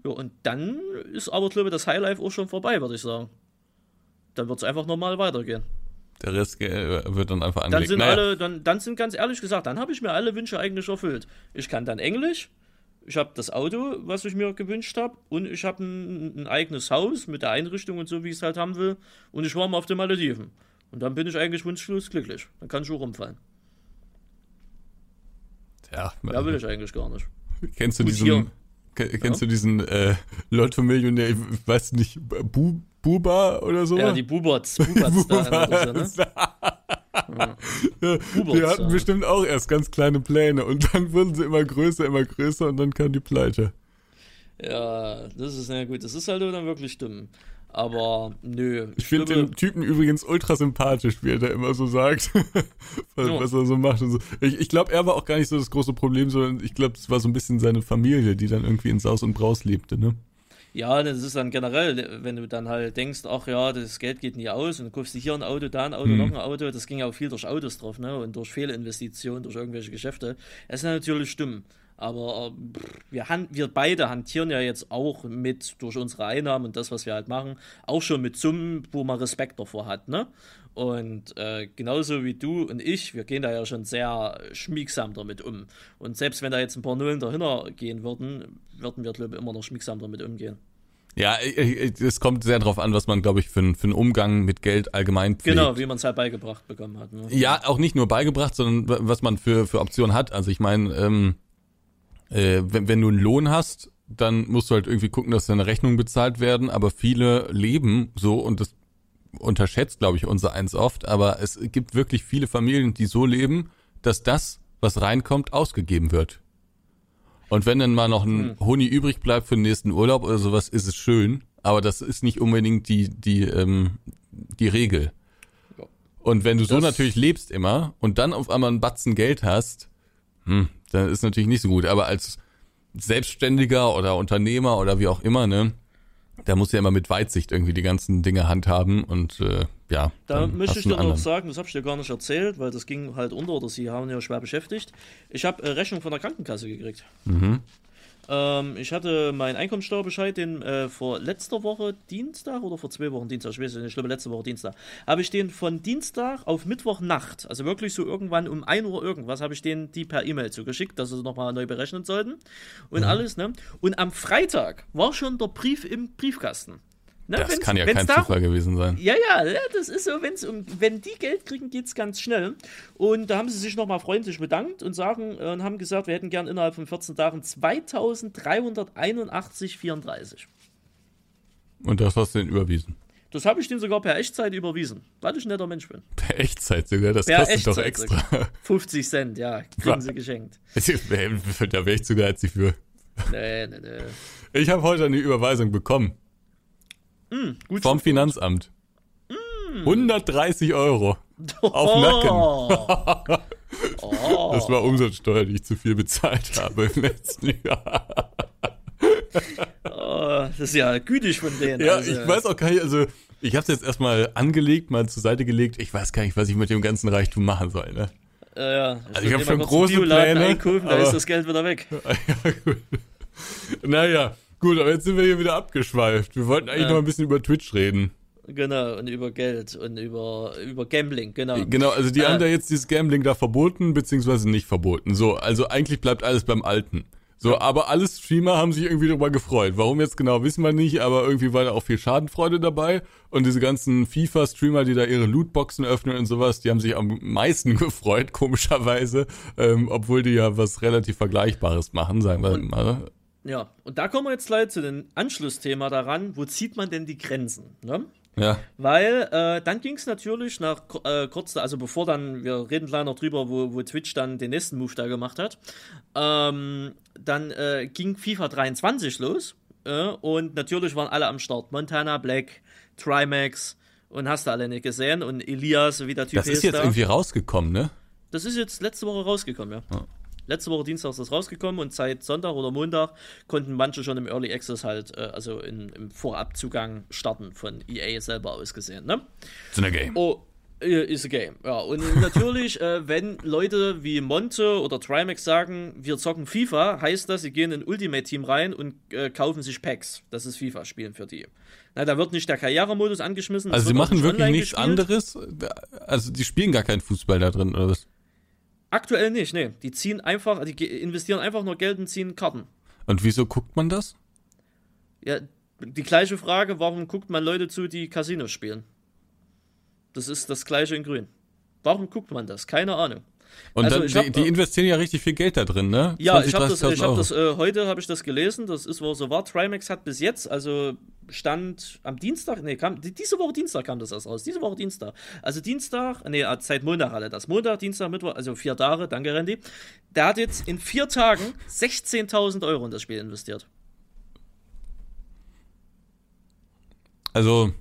Ja, und dann ist aber, glaube ich, das Highlife auch schon vorbei, würde ich sagen. Dann wird es einfach normal weitergehen. Der Rest wird dann einfach angelegt. Dann sind naja. alle, dann, dann sind ganz ehrlich gesagt, dann habe ich mir alle Wünsche eigentlich erfüllt. Ich kann dann Englisch, ich habe das Auto, was ich mir gewünscht habe, und ich habe ein, ein, eigenes Haus mit der Einrichtung und so, wie ich es halt haben will, und ich war mal auf den Malediven. Und dann bin ich eigentlich wunschlos glücklich. Dann kann ich auch rumfallen. Ja, Mehr will ich eigentlich gar nicht. Kennst du diesen, kennst ja? du diesen äh, Lotto-Millionär, ich weiß nicht, Bu Buba oder so? Ja, die Bubots. Bubots da ne? Die hatten bestimmt auch erst ganz kleine Pläne und dann wurden sie immer größer, immer größer und dann kam die Pleite. Ja, das ist ja gut. Das ist halt dann wirklich dumm. Aber nö. Ich, finde den Typen übrigens ultra sympathisch, wie er da immer so sagt, was, ja. was, er so macht und so. Ich, ich glaube, er war auch gar nicht so das große Problem, sondern ich glaube, es war so ein bisschen seine Familie, die dann irgendwie in Saus und Braus lebte, ne? Ja, das ist dann generell, wenn du dann halt denkst, ach ja, das Geld geht nie aus und du kaufst dir hier ein Auto, da ein Auto, mhm. noch ein Auto, das ging ja auch viel durch Autos drauf, ne? Und durch Fehlinvestitionen, durch irgendwelche Geschäfte. Das ist natürlich dumm. Aber äh, wir, wir beide hantieren ja jetzt auch mit durch unsere Einnahmen und das, was wir halt machen, auch schon mit Summen, wo man Respekt davor hat. Ne? Und äh, genauso wie du und ich, wir gehen da ja schon sehr schmiegsam damit um. Und selbst wenn da jetzt ein paar Nullen dahinter gehen würden, würden wir, glaube ich, immer noch schmiegsam damit umgehen. Ja, es kommt sehr darauf an, was man, glaube ich, für, für einen Umgang mit Geld allgemein pflegt. Genau, wie man es halt beigebracht bekommen hat. Ne? Ja, auch nicht nur beigebracht, sondern was man für, für Optionen hat. Also ich meine, ähm, äh, wenn, wenn du einen Lohn hast, dann musst du halt irgendwie gucken, dass deine Rechnungen bezahlt werden. Aber viele leben so und das unterschätzt, glaube ich, unser eins oft. Aber es gibt wirklich viele Familien, die so leben, dass das, was reinkommt, ausgegeben wird. Und wenn dann mal noch ein hm. Honig übrig bleibt für den nächsten Urlaub oder sowas, ist es schön. Aber das ist nicht unbedingt die, die, ähm, die Regel. Und wenn du das so natürlich lebst immer und dann auf einmal einen Batzen Geld hast, hm, dann ist natürlich nicht so gut. Aber als Selbstständiger oder Unternehmer oder wie auch immer, ne, da muss ja immer mit Weitsicht irgendwie die ganzen Dinge handhaben und äh, ja. Da möchte ich dir noch sagen, das habe ich dir gar nicht erzählt, weil das ging halt unter oder sie haben ja schwer beschäftigt. Ich habe äh, Rechnung von der Krankenkasse gekriegt. Mhm. Ähm, ich hatte meinen Einkommensteuerbescheid, den äh, vor letzter Woche Dienstag oder vor zwei Wochen Dienstag, ich weiß nicht, ich glaube letzte Woche Dienstag, habe ich den von Dienstag auf Mittwochnacht, also wirklich so irgendwann um 1 Uhr irgendwas, habe ich den die per E-Mail zugeschickt, dass sie nochmal neu berechnen sollten und mhm. alles, ne? Und am Freitag war schon der Brief im Briefkasten. Ne, das kann ja kein darum, Zufall gewesen sein. Ja, ja, das ist so, wenn's um, wenn die Geld kriegen, geht es ganz schnell. Und da haben sie sich nochmal freundlich bedankt und sagen äh, und haben gesagt, wir hätten gern innerhalb von 14 Tagen 2381,34. Und das hast du denen überwiesen? Das habe ich denen sogar per Echtzeit überwiesen, weil ich ein netter Mensch bin. Per Echtzeit sogar? Das per kostet Echtzeit doch extra. Sogar. 50 Cent, ja, kriegen sie geschenkt. Da wäre ich sogar als sie für. Nee, nee, nee. Ich habe heute eine Überweisung bekommen. Mm, Vom Finanzamt. Mm. 130 Euro. Oh. Auf Nacken. oh. Das war Umsatzsteuer, die ich zu viel bezahlt habe im letzten Jahr. oh, das ist ja gütig von denen. Ja, also. ich weiß auch gar nicht, also ich habe es jetzt erstmal angelegt, mal zur Seite gelegt. Ich weiß gar nicht, was ich mit dem ganzen Reichtum machen soll. Ne? Ja, ja. Also ich habe schon große Pläne. Einkaufen, da ist das Geld wieder weg. ja, gut. Naja, Gut, aber jetzt sind wir hier wieder abgeschweift. Wir wollten eigentlich ja. noch ein bisschen über Twitch reden. Genau, und über Geld und über, über Gambling, genau. Genau, also die äh, haben da jetzt dieses Gambling da verboten, beziehungsweise nicht verboten. So, also eigentlich bleibt alles beim Alten. So, aber alle Streamer haben sich irgendwie darüber gefreut. Warum jetzt genau, wissen wir nicht, aber irgendwie war da auch viel Schadenfreude dabei. Und diese ganzen FIFA-Streamer, die da ihre Lootboxen öffnen und sowas, die haben sich am meisten gefreut, komischerweise. Ähm, obwohl die ja was relativ Vergleichbares machen, sagen wir mal. Ja, und da kommen wir jetzt gleich zu dem Anschlussthema daran, wo zieht man denn die Grenzen? Ne? Ja. Weil äh, dann ging es natürlich nach äh, kurz, also bevor dann, wir reden gleich noch drüber, wo, wo Twitch dann den nächsten Move da gemacht hat, ähm, dann äh, ging FIFA 23 los äh, und natürlich waren alle am Start. Montana Black, Trimax und hast du alle nicht gesehen und Elias, wie der Typ Das ist jetzt da. irgendwie rausgekommen, ne? Das ist jetzt letzte Woche rausgekommen, ja. ja. Letzte Woche Dienstag ist das rausgekommen und seit Sonntag oder Montag konnten manche schon im Early Access halt, äh, also in, im Vorabzugang starten von EA selber aus gesehen. Ne? It's a game. Oh, ist a game. Ja, und natürlich, äh, wenn Leute wie Monte oder Trimax sagen, wir zocken FIFA, heißt das, sie gehen in Ultimate Team rein und äh, kaufen sich Packs. Das ist FIFA-Spielen für die. Na, da wird nicht der Karrieremodus angeschmissen. Also sie machen wirklich nichts gespielt. anderes? Also die spielen gar keinen Fußball da drin, oder was? Aktuell nicht, nee. Die ziehen einfach, die investieren einfach nur Geld und ziehen Karten. Und wieso guckt man das? Ja, die gleiche Frage, warum guckt man Leute zu, die Casinos spielen? Das ist das gleiche in Grün. Warum guckt man das? Keine Ahnung. Und also dann, hab, die, die, investieren ja richtig viel Geld da drin, ne? Ja, 20, ich habe das, ich hab das äh, heute habe ich das gelesen, das ist wohl so war. Trimax hat bis jetzt, also stand am Dienstag, nee, kam, diese Woche Dienstag kam das erst raus, diese Woche Dienstag. Also Dienstag, nee, äh, seit Montag alle das. Montag, Dienstag, Mittwoch, also vier Tage, danke Randy. Der hat jetzt in vier Tagen 16.000 Euro in das Spiel investiert. Also,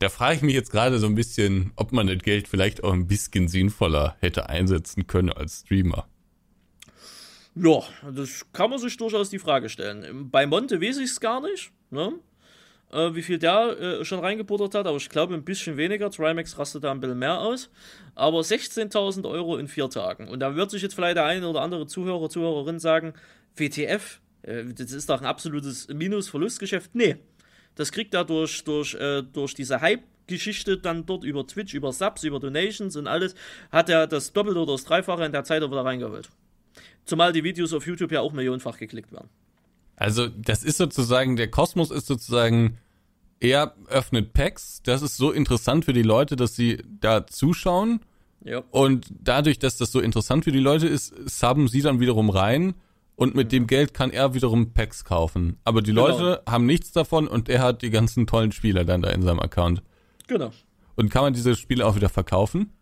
da frage ich mich jetzt gerade so ein bisschen, ob man das Geld vielleicht auch ein bisschen sinnvoller hätte einsetzen können als Streamer. Ja, das kann man sich durchaus die Frage stellen. Bei Monte weiß ich es gar nicht. Ne? äh, wie viel der äh, schon reingebuttert hat, aber ich glaube ein bisschen weniger. Trimax rastet da ein bisschen mehr aus. Aber 16.000 Euro in vier Tagen. Und da wird sich jetzt vielleicht der eine oder andere Zuhörer, Zuhörerin sagen, WTF, äh, das ist doch ein absolutes Minus-Verlustgeschäft. Nee, das kriegt er durch, durch, äh, durch diese Hype-Geschichte dann dort über Twitch, über Subs, über Donations und alles, hat er das Doppelte oder das Dreifache in der Zeit auch wieder reingeholt. Zumal die Videos auf YouTube ja auch millionenfach geklickt werden. Also, das ist sozusagen, der Kosmos ist sozusagen, er öffnet Packs. Das ist so interessant für die Leute, dass sie da zuschauen. Ja. Und dadurch, dass das so interessant für die Leute ist, subben sie dann wiederum rein. Und mit dem Geld kann er wiederum Packs kaufen. Aber die Genau. Leute haben nichts davon und er hat die ganzen tollen Spieler dann da in seinem Account. Genau. Und kann man diese Spiele auch wieder verkaufen?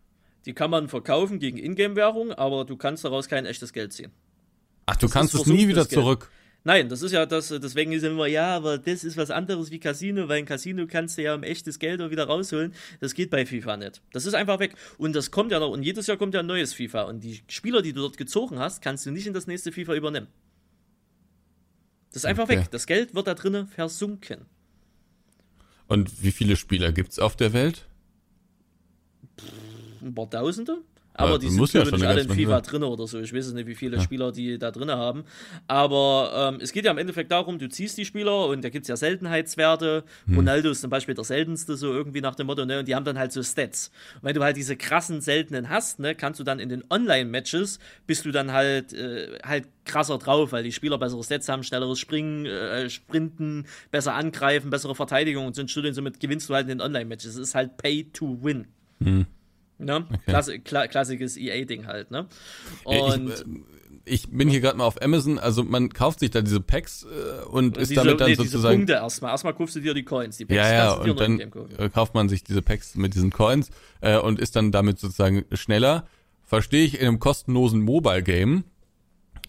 Die kann man verkaufen gegen Ingame-Währung, aber du kannst daraus kein echtes Geld ziehen. Ach, du Das kannst es nie wieder zurück. Nein, das ist ja das, deswegen ist immer, ja, aber das ist was anderes wie Casino, weil ein Casino kannst du ja um echtes Geld auch wieder rausholen. Das geht bei FIFA nicht. Das ist einfach weg. Und das kommt ja noch, und jedes Jahr kommt ja ein neues FIFA. Und die Spieler, die du dort gezogen hast, kannst du nicht in das nächste FIFA übernehmen. Das ist einfach Okay. weg. Das Geld wird da drinnen versunken. Und wie viele Spieler gibt's auf der Welt? Ein paar Tausende. Aber Ja, die sind ja ja nicht alle in FIFA drin oder so. Ich weiß nicht, wie viele Spieler die da drin haben. Aber ähm, es geht ja im Endeffekt darum, du ziehst die Spieler und da gibt es ja Seltenheitswerte. Hm. Ronaldo ist zum Beispiel der seltenste, so irgendwie nach dem Motto, ne? Und die haben dann halt so Stats. Und wenn du halt diese krassen seltenen hast, ne, kannst du dann in den Online-Matches, bist du dann halt, äh, halt krasser drauf, weil die Spieler bessere Stats haben, schnelleres Springen, äh, Sprinten, besser angreifen, bessere Verteidigung und so ein Studien, somit gewinnst du halt in den Online-Matches. Es ist halt Pay to Win. Ne? Klasse, Kla klassisches EA-Ding halt, ne? Und ich, äh, ich bin hier gerade mal auf Amazon, also man kauft sich da diese Packs äh, und ist diese, damit dann nee, diese sozusagen. Punkte erstmal. Erstmal kaufst du dir die Coins, die Packs Ja, ja, und dann äh, kauft man sich diese Packs mit diesen Coins äh, und ist dann damit sozusagen schneller. Verstehe ich in einem kostenlosen Mobile-Game,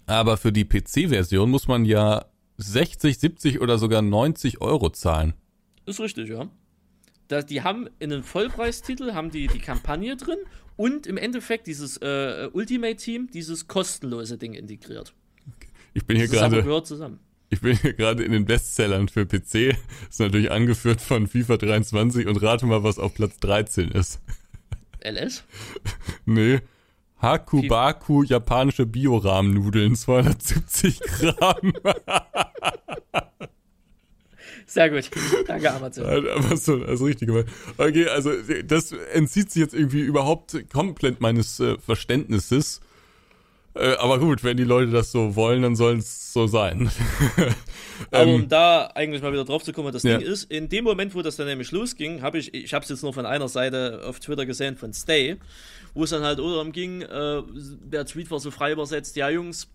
aber für die PC-Version muss man ja 60, 70 oder sogar 90 Euro zahlen. Ist richtig, ja. Da, die haben in einem Vollpreistitel haben die die Kampagne drin und im Endeffekt dieses äh, Ultimate Team, dieses kostenlose Ding integriert. Ich bin hier Das gerade, zusammen. ich bin hier gerade in den Bestsellern für PC. Ist natürlich angeführt von FIFA 23 und rate mal, was auf Platz 13 ist. LS? Nee. Hakubaku japanische Biorahmennudeln, 270 Gramm. Sehr gut. Danke, Amazon. So, also richtig gemeint. Okay, also das entzieht sich jetzt irgendwie überhaupt komplett meines äh, Verständnisses. Äh, aber gut, wenn die Leute das so wollen, dann soll es so sein. Aber Ähm, um da eigentlich mal wieder drauf zu kommen, das Ja. Ding ist, in dem Moment, wo das dann nämlich losging, habe ich, ich habe es jetzt nur von einer Seite auf Twitter gesehen, von Stay, wo es dann halt darum ging, äh, der Tweet war so frei übersetzt, ja Jungs,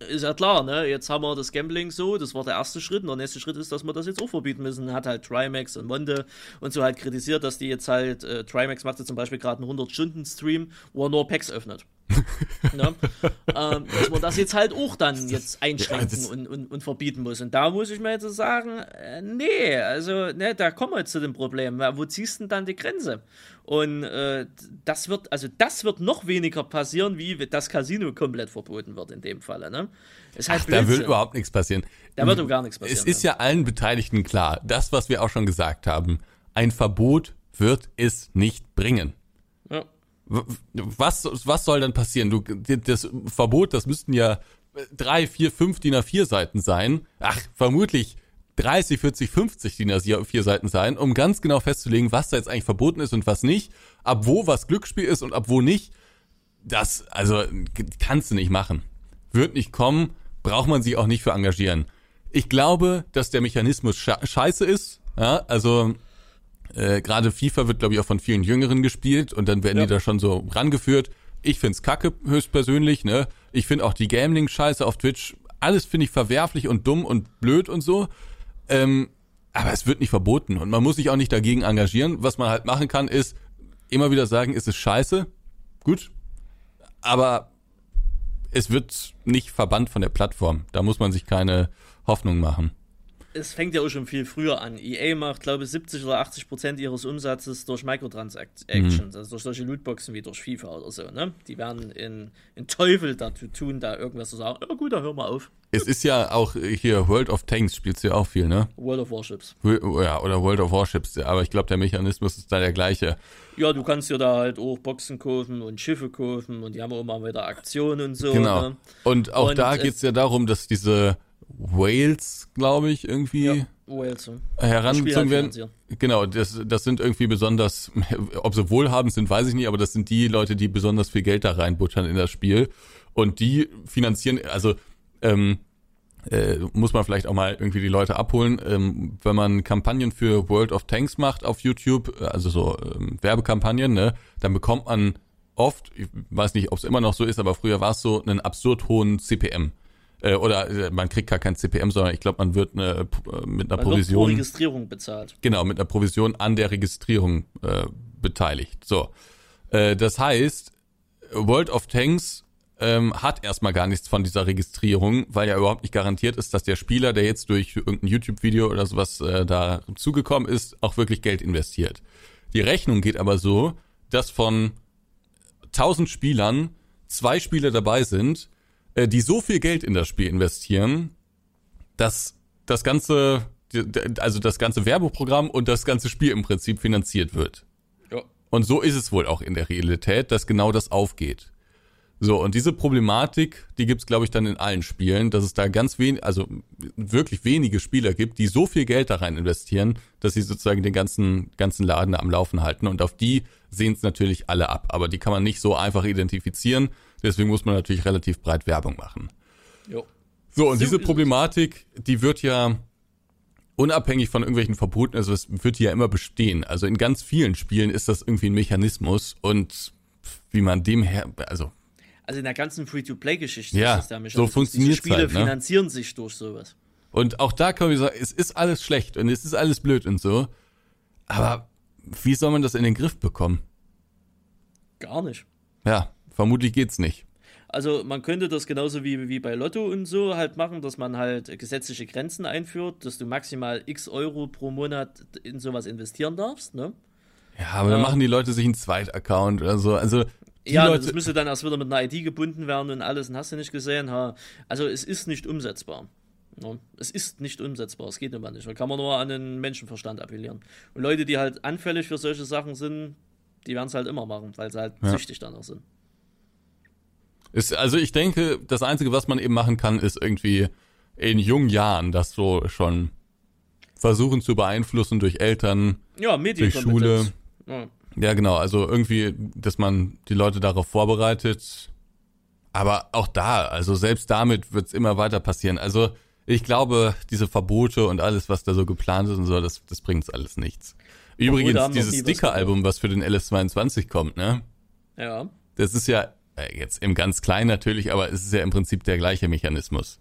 ist ja klar, ne? Jetzt haben wir das Gambling so, das war der erste Schritt. Und der nächste Schritt ist, dass wir das jetzt auch verbieten müssen. Hat halt Trimax und Monde und so halt kritisiert, dass die jetzt halt, äh, Trimax macht jetzt zum Beispiel gerade einen 100-Stunden-Stream, wo er nur Packs öffnet. Ne? ähm, dass man das jetzt halt auch dann jetzt einschränken das- und, und, und verbieten muss. Und da muss ich mir jetzt sagen, äh, nee, also, ne, da kommen wir jetzt zu dem Problem. Ja, Wo ziehst du denn dann die Grenze? Und äh, das wird, also das wird noch weniger passieren, wie das Casino komplett verboten wird in dem Falle. Ne? Ist halt da wird überhaupt nichts passieren. Da wird doch gar nichts passieren. Es ist ja allen Beteiligten klar, das, was wir auch schon gesagt haben, ein Verbot wird es nicht bringen. Was, was soll dann passieren? Du, das Verbot, das müssten ja drei, vier, fünf DIN A4 Seiten sein. Ach, vermutlich 30, 40, 50 DIN A4 Seiten sein, um ganz genau festzulegen, was da jetzt eigentlich verboten ist und was nicht, ab wo was Glücksspiel ist und ab wo nicht. Das, also, kannst du nicht machen. Wird nicht kommen, braucht man sich auch nicht für engagieren. Ich glaube, dass der Mechanismus sche scheiße ist. Ja, also, äh, gerade FIFA wird, glaube ich, auch von vielen Jüngeren gespielt und dann werden Ja. die da schon so rangeführt. Ich find's kacke, höchstpersönlich, ne? Ich find auch die Gambling-Scheiße auf Twitch, alles finde ich verwerflich und dumm und blöd und so. Ähm, aber es wird nicht verboten und man muss sich auch nicht dagegen engagieren. Was man halt machen kann, ist immer wieder sagen, ist es scheiße, gut, aber es wird nicht verbannt von der Plattform. Da muss man sich keine Hoffnung machen. Es fängt ja auch schon viel früher an. EA macht, glaube ich, 70 oder 80 Prozent ihres Umsatzes durch Microtransactions, mhm. also durch solche Lootboxen wie durch FIFA oder so. Ne? Die werden in, in Teufel dazu tun, da irgendwas zu sagen. Ja gut, dann hör mal auf. Es ist ja auch hier World of Tanks spielst du ja auch viel, ne? World of Warships. Ja, oder World of Warships, aber ich glaube, der Mechanismus ist da der gleiche. Ja, du kannst dir da halt auch Boxen kaufen und Schiffe kaufen und die haben auch immer wieder Aktionen und so. Genau. Ne? Und auch und da geht es ja darum, dass diese Whales, glaube ich, irgendwie ja, herangezogen halt werden. Genau, das, das sind irgendwie besonders, ob sie wohlhabend sind, weiß ich nicht, aber das sind die Leute, die besonders viel Geld da reinbuttern in das Spiel. Und die finanzieren, also ähm, äh, muss man vielleicht auch mal irgendwie die Leute abholen. Ähm, wenn man Kampagnen für World of Tanks macht auf YouTube, also so ähm, Werbekampagnen, ne, dann bekommt man oft, ich weiß nicht, ob es immer noch so ist, aber früher war es so, einen absurd hohen CPM. Äh, oder äh, man kriegt gar kein CPM, sondern ich glaube, man wird eine, äh, mit einer man Provision. Wird pro Registrierung bezahlt. Genau, mit einer Provision an der Registrierung äh, beteiligt. So. Das heißt, World of Tanks ähm, hat erstmal gar nichts von dieser Registrierung, weil ja überhaupt nicht garantiert ist, dass der Spieler, der jetzt durch irgendein YouTube-Video oder sowas äh, da zugekommen ist, auch wirklich Geld investiert. Die Rechnung geht aber so, dass von 1000 Spielern zwei Spieler dabei sind, die so viel Geld in das Spiel investieren, dass das ganze, also das ganze Werbeprogramm und das ganze Spiel im Prinzip finanziert wird. Ja. Und so ist es wohl auch in der Realität, dass genau das aufgeht. So, und diese Problematik, die gibt's glaube ich, dann in allen Spielen, dass es da ganz wenig, also wirklich wenige Spieler gibt, die so viel Geld da rein investieren, dass sie sozusagen den ganzen, ganzen Laden am Laufen halten. Und auf die sehen es natürlich alle ab. Aber die kann man nicht so einfach identifizieren. Deswegen muss man natürlich relativ breit Werbung machen. Jo. So, und so diese Problematik, die wird ja unabhängig von irgendwelchen Verboten, also es wird ja immer bestehen. Also in ganz vielen Spielen ist das irgendwie ein Mechanismus und wie man dem her, also also in der ganzen Free-to-Play-Geschichte ja, ist das der So funktioniert Spiele halt, ne? finanzieren sich durch sowas. Und auch da kann ich sagen, es ist alles schlecht und es ist alles blöd und so. Aber wie soll man das in den Griff bekommen? Gar nicht. Ja, vermutlich geht's nicht. Also man könnte das genauso wie, wie bei Lotto und so halt machen, dass man halt gesetzliche Grenzen einführt, dass du maximal x Euro pro Monat in sowas investieren darfst, ne? Ja, aber dann machen die Leute sich einen Zweit-Account oder so. Also ja, Leute das müsste dann erst wieder mit einer ID gebunden werden und alles, und hast du nicht gesehen. Ha. Also es ist nicht umsetzbar. No? Es ist nicht umsetzbar, es geht immer nicht. Da kann man nur an den Menschenverstand appellieren. Und Leute, die halt anfällig für solche Sachen sind, die werden es halt immer machen, weil sie halt ja. süchtig danach sind. Ist, also ich denke, das Einzige, was man eben machen kann, ist irgendwie in jungen Jahren das so schon versuchen zu beeinflussen durch Eltern, ja, durch Schule. Ja. Ja, genau. Also irgendwie, dass man die Leute darauf vorbereitet. Aber auch da, also selbst damit wird es immer weiter passieren. Also ich glaube, diese Verbote und alles, was da so geplant ist und so, das, das bringt alles nichts. Übrigens, dieses Sticker-Album, was für den LS22 kommt, ne? Ja. Das ist ja jetzt im ganz kleinen natürlich, aber es ist ja im Prinzip der gleiche Mechanismus.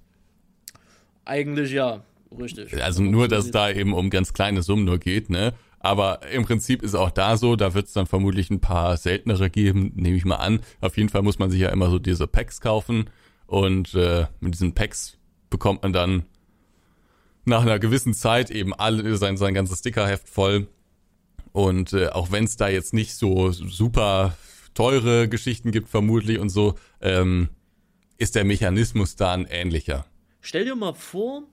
Eigentlich ja, richtig. Also nur, dass es da eben um ganz kleine Summen nur geht, ne? Aber im Prinzip ist auch da so, da wird es dann vermutlich ein paar seltenere geben, nehme ich mal an. Auf jeden Fall muss man sich ja immer so diese Packs kaufen. Und äh, mit diesen Packs bekommt man dann nach einer gewissen Zeit eben alle sein, sein ganzes Stickerheft voll. Und äh, auch wenn es da jetzt nicht so super teure Geschichten gibt, vermutlich und so, ähm, ist der Mechanismus da ein ähnlicher. Stell dir mal vor,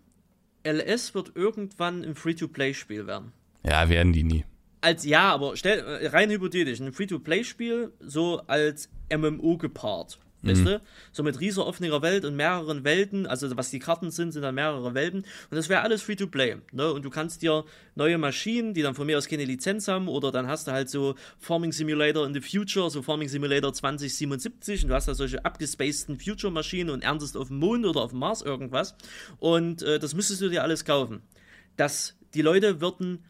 LS wird irgendwann ein Free-to-Play-Spiel werden. Ja, werden die nie. Als ja, aber stell, äh, rein hypothetisch, ein Free-to-Play-Spiel so als MMO gepaart. Mhm. Weißt du? So mit rieser offener Welt und mehreren Welten, also was die Karten sind, sind dann mehrere Welten. Und das wäre alles Free-to-Play. Ne? Und du kannst dir neue Maschinen, die dann von mir aus keine Lizenz haben, oder dann hast du halt so Farming Simulator in the Future, so Farming Simulator 2077, und du hast da solche abgespaceden Future-Maschinen und erntest auf dem Mond oder auf dem Mars irgendwas. Und äh, das müsstest du dir alles kaufen. Dass die Leute würden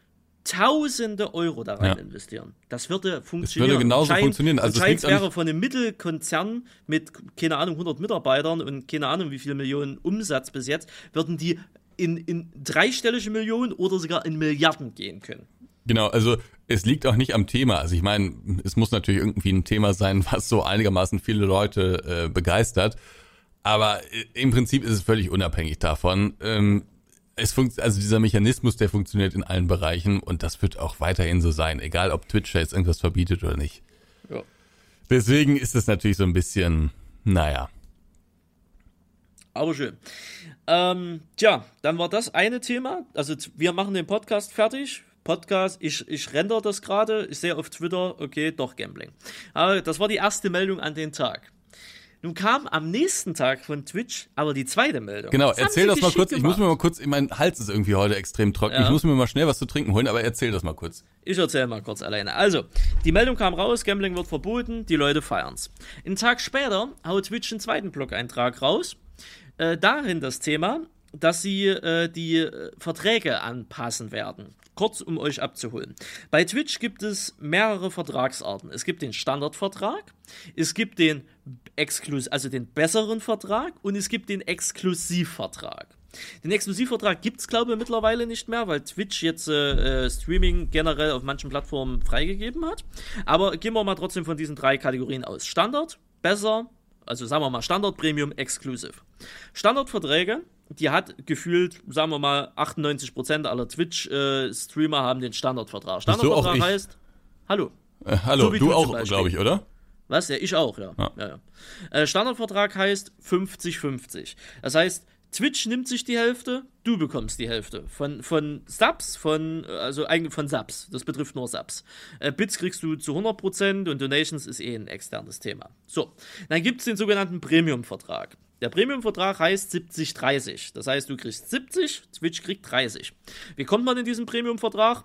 Tausende Euro da rein ja. investieren. Das würde funktionieren. Das würde genauso Schein, funktionieren. Also es wäre von einem Mittelkonzern mit, keine Ahnung, 100 Mitarbeitern und keine Ahnung, wie viele Millionen Umsatz bis jetzt, würden die in, in dreistellige Millionen oder sogar in Milliarden gehen können. Genau, also es liegt auch nicht am Thema. Also ich meine, es muss natürlich irgendwie ein Thema sein, was so einigermaßen viele Leute äh, begeistert. Aber äh, im Prinzip ist es völlig unabhängig davon. Ähm, es funkt, also dieser Mechanismus, der funktioniert in allen Bereichen und das wird auch weiterhin so sein, egal ob Twitch jetzt irgendwas verbietet oder nicht. Ja. Deswegen ist es natürlich so ein bisschen, naja. Aber schön. Ähm, tja, dann war das eine Thema. Also wir machen den Podcast fertig. Podcast, ich, ich render das gerade, ich sehe auf Twitter, okay, doch Gambling. Aber das war die erste Meldung an den Tag. Nun kam am nächsten Tag von Twitch aber die zweite Meldung. Genau, Das erzähl das mal kurz. Ich muss gemacht. mir mal kurz, mein Hals ist irgendwie heute extrem trocken. Ja. Ich muss mir mal schnell was zu trinken holen, aber erzähl das mal kurz. Ich erzähle mal kurz alleine. Also, die Meldung kam raus, Gambling wird verboten, die Leute feiern's. Einen Tag später haut Twitch einen zweiten Blog-Eintrag raus. Äh, darin das Thema, dass sie äh, die äh, Verträge anpassen werden. Kurz, um euch abzuholen. Bei Twitch gibt es mehrere Vertragsarten. Es gibt den Standardvertrag, es gibt den Exklus also den besseren Vertrag und es gibt den Exklusivvertrag. Den Exklusivvertrag gibt es, glaube ich, mittlerweile nicht mehr, weil Twitch jetzt äh, äh, Streaming generell auf manchen Plattformen freigegeben hat. Aber gehen wir mal trotzdem von diesen drei Kategorien aus. Standard, besser, also sagen wir mal Standard, Premium, Exclusive. Standardverträge, die hat gefühlt, sagen wir mal, 98% aller Twitch-Streamer haben den Standardvertrag. Standardvertrag heißt, hallo, Äh, hallo, So wie du auch, glaube ich, oder? Was? Ja, ich auch, ja. Ja. ja. ja, Äh, Standardvertrag heißt 50-50. Das heißt, Twitch nimmt sich die Hälfte, du bekommst die Hälfte. Von, von Subs, von, äh, also eigentlich von Subs. Das betrifft nur Subs. Äh, Bits kriegst du zu 100% und Donations ist eh ein externes Thema. So, dann gibt es den sogenannten Premium-Vertrag. Der Premium-Vertrag heißt 70-30. Das heißt, du kriegst 70, Twitch kriegt 30. Wie kommt man in diesen Premium-Vertrag?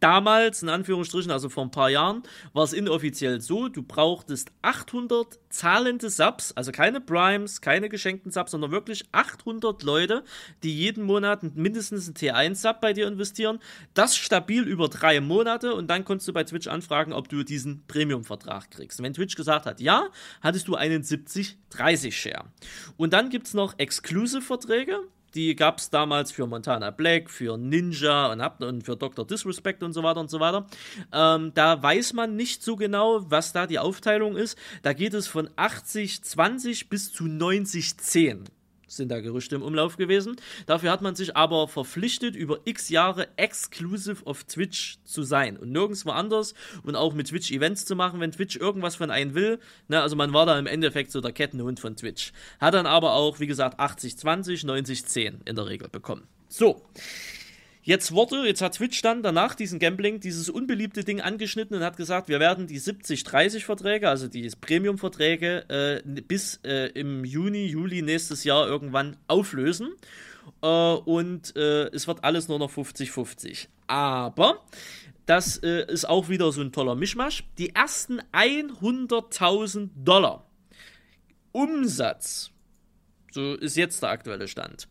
Damals, in Anführungsstrichen, also vor ein paar Jahren, war es inoffiziell so, du brauchtest 800 zahlende Subs, also keine Primes, keine geschenkten Subs, sondern wirklich 800 Leute, die jeden Monat mindestens einen T1-Sub bei dir investieren. Das stabil über drei Monate und dann konntest du bei Twitch anfragen, ob du diesen Premium-Vertrag kriegst. Wenn Twitch gesagt hat, ja, hattest du einen 70-30-Share. Und dann gibt es noch Exclusive-Verträge. Die gab es damals für Montana Black, für Ninja und, hab- und für Dr. Disrespect und so weiter und so weiter. Ähm, da weiß man nicht so genau, was da die Aufteilung ist. Da geht es von 80-20 bis zu 90-10 sind da Gerüchte im Umlauf gewesen. Dafür hat man sich aber verpflichtet, über x Jahre exclusive auf Twitch zu sein und nirgendwo anders und auch mit Twitch Events zu machen, wenn Twitch irgendwas von einem will. Ne, also man war da im Endeffekt so der Kettenhund von Twitch. Hat dann aber auch, wie gesagt, 80-20, 90-10 in der Regel bekommen. So. Jetzt wurde, jetzt hat Twitch dann danach diesen Gambling, dieses unbeliebte Ding angeschnitten und hat gesagt, wir werden die 70-30 Verträge, also die Premium-Verträge, äh, bis äh, im Juni, Juli nächstes Jahr irgendwann auflösen. Äh, und äh, es wird alles nur noch 50-50. Aber das äh, ist auch wieder so ein toller Mischmasch. Die ersten 100.000 Dollar Umsatz, so ist jetzt der aktuelle Stand,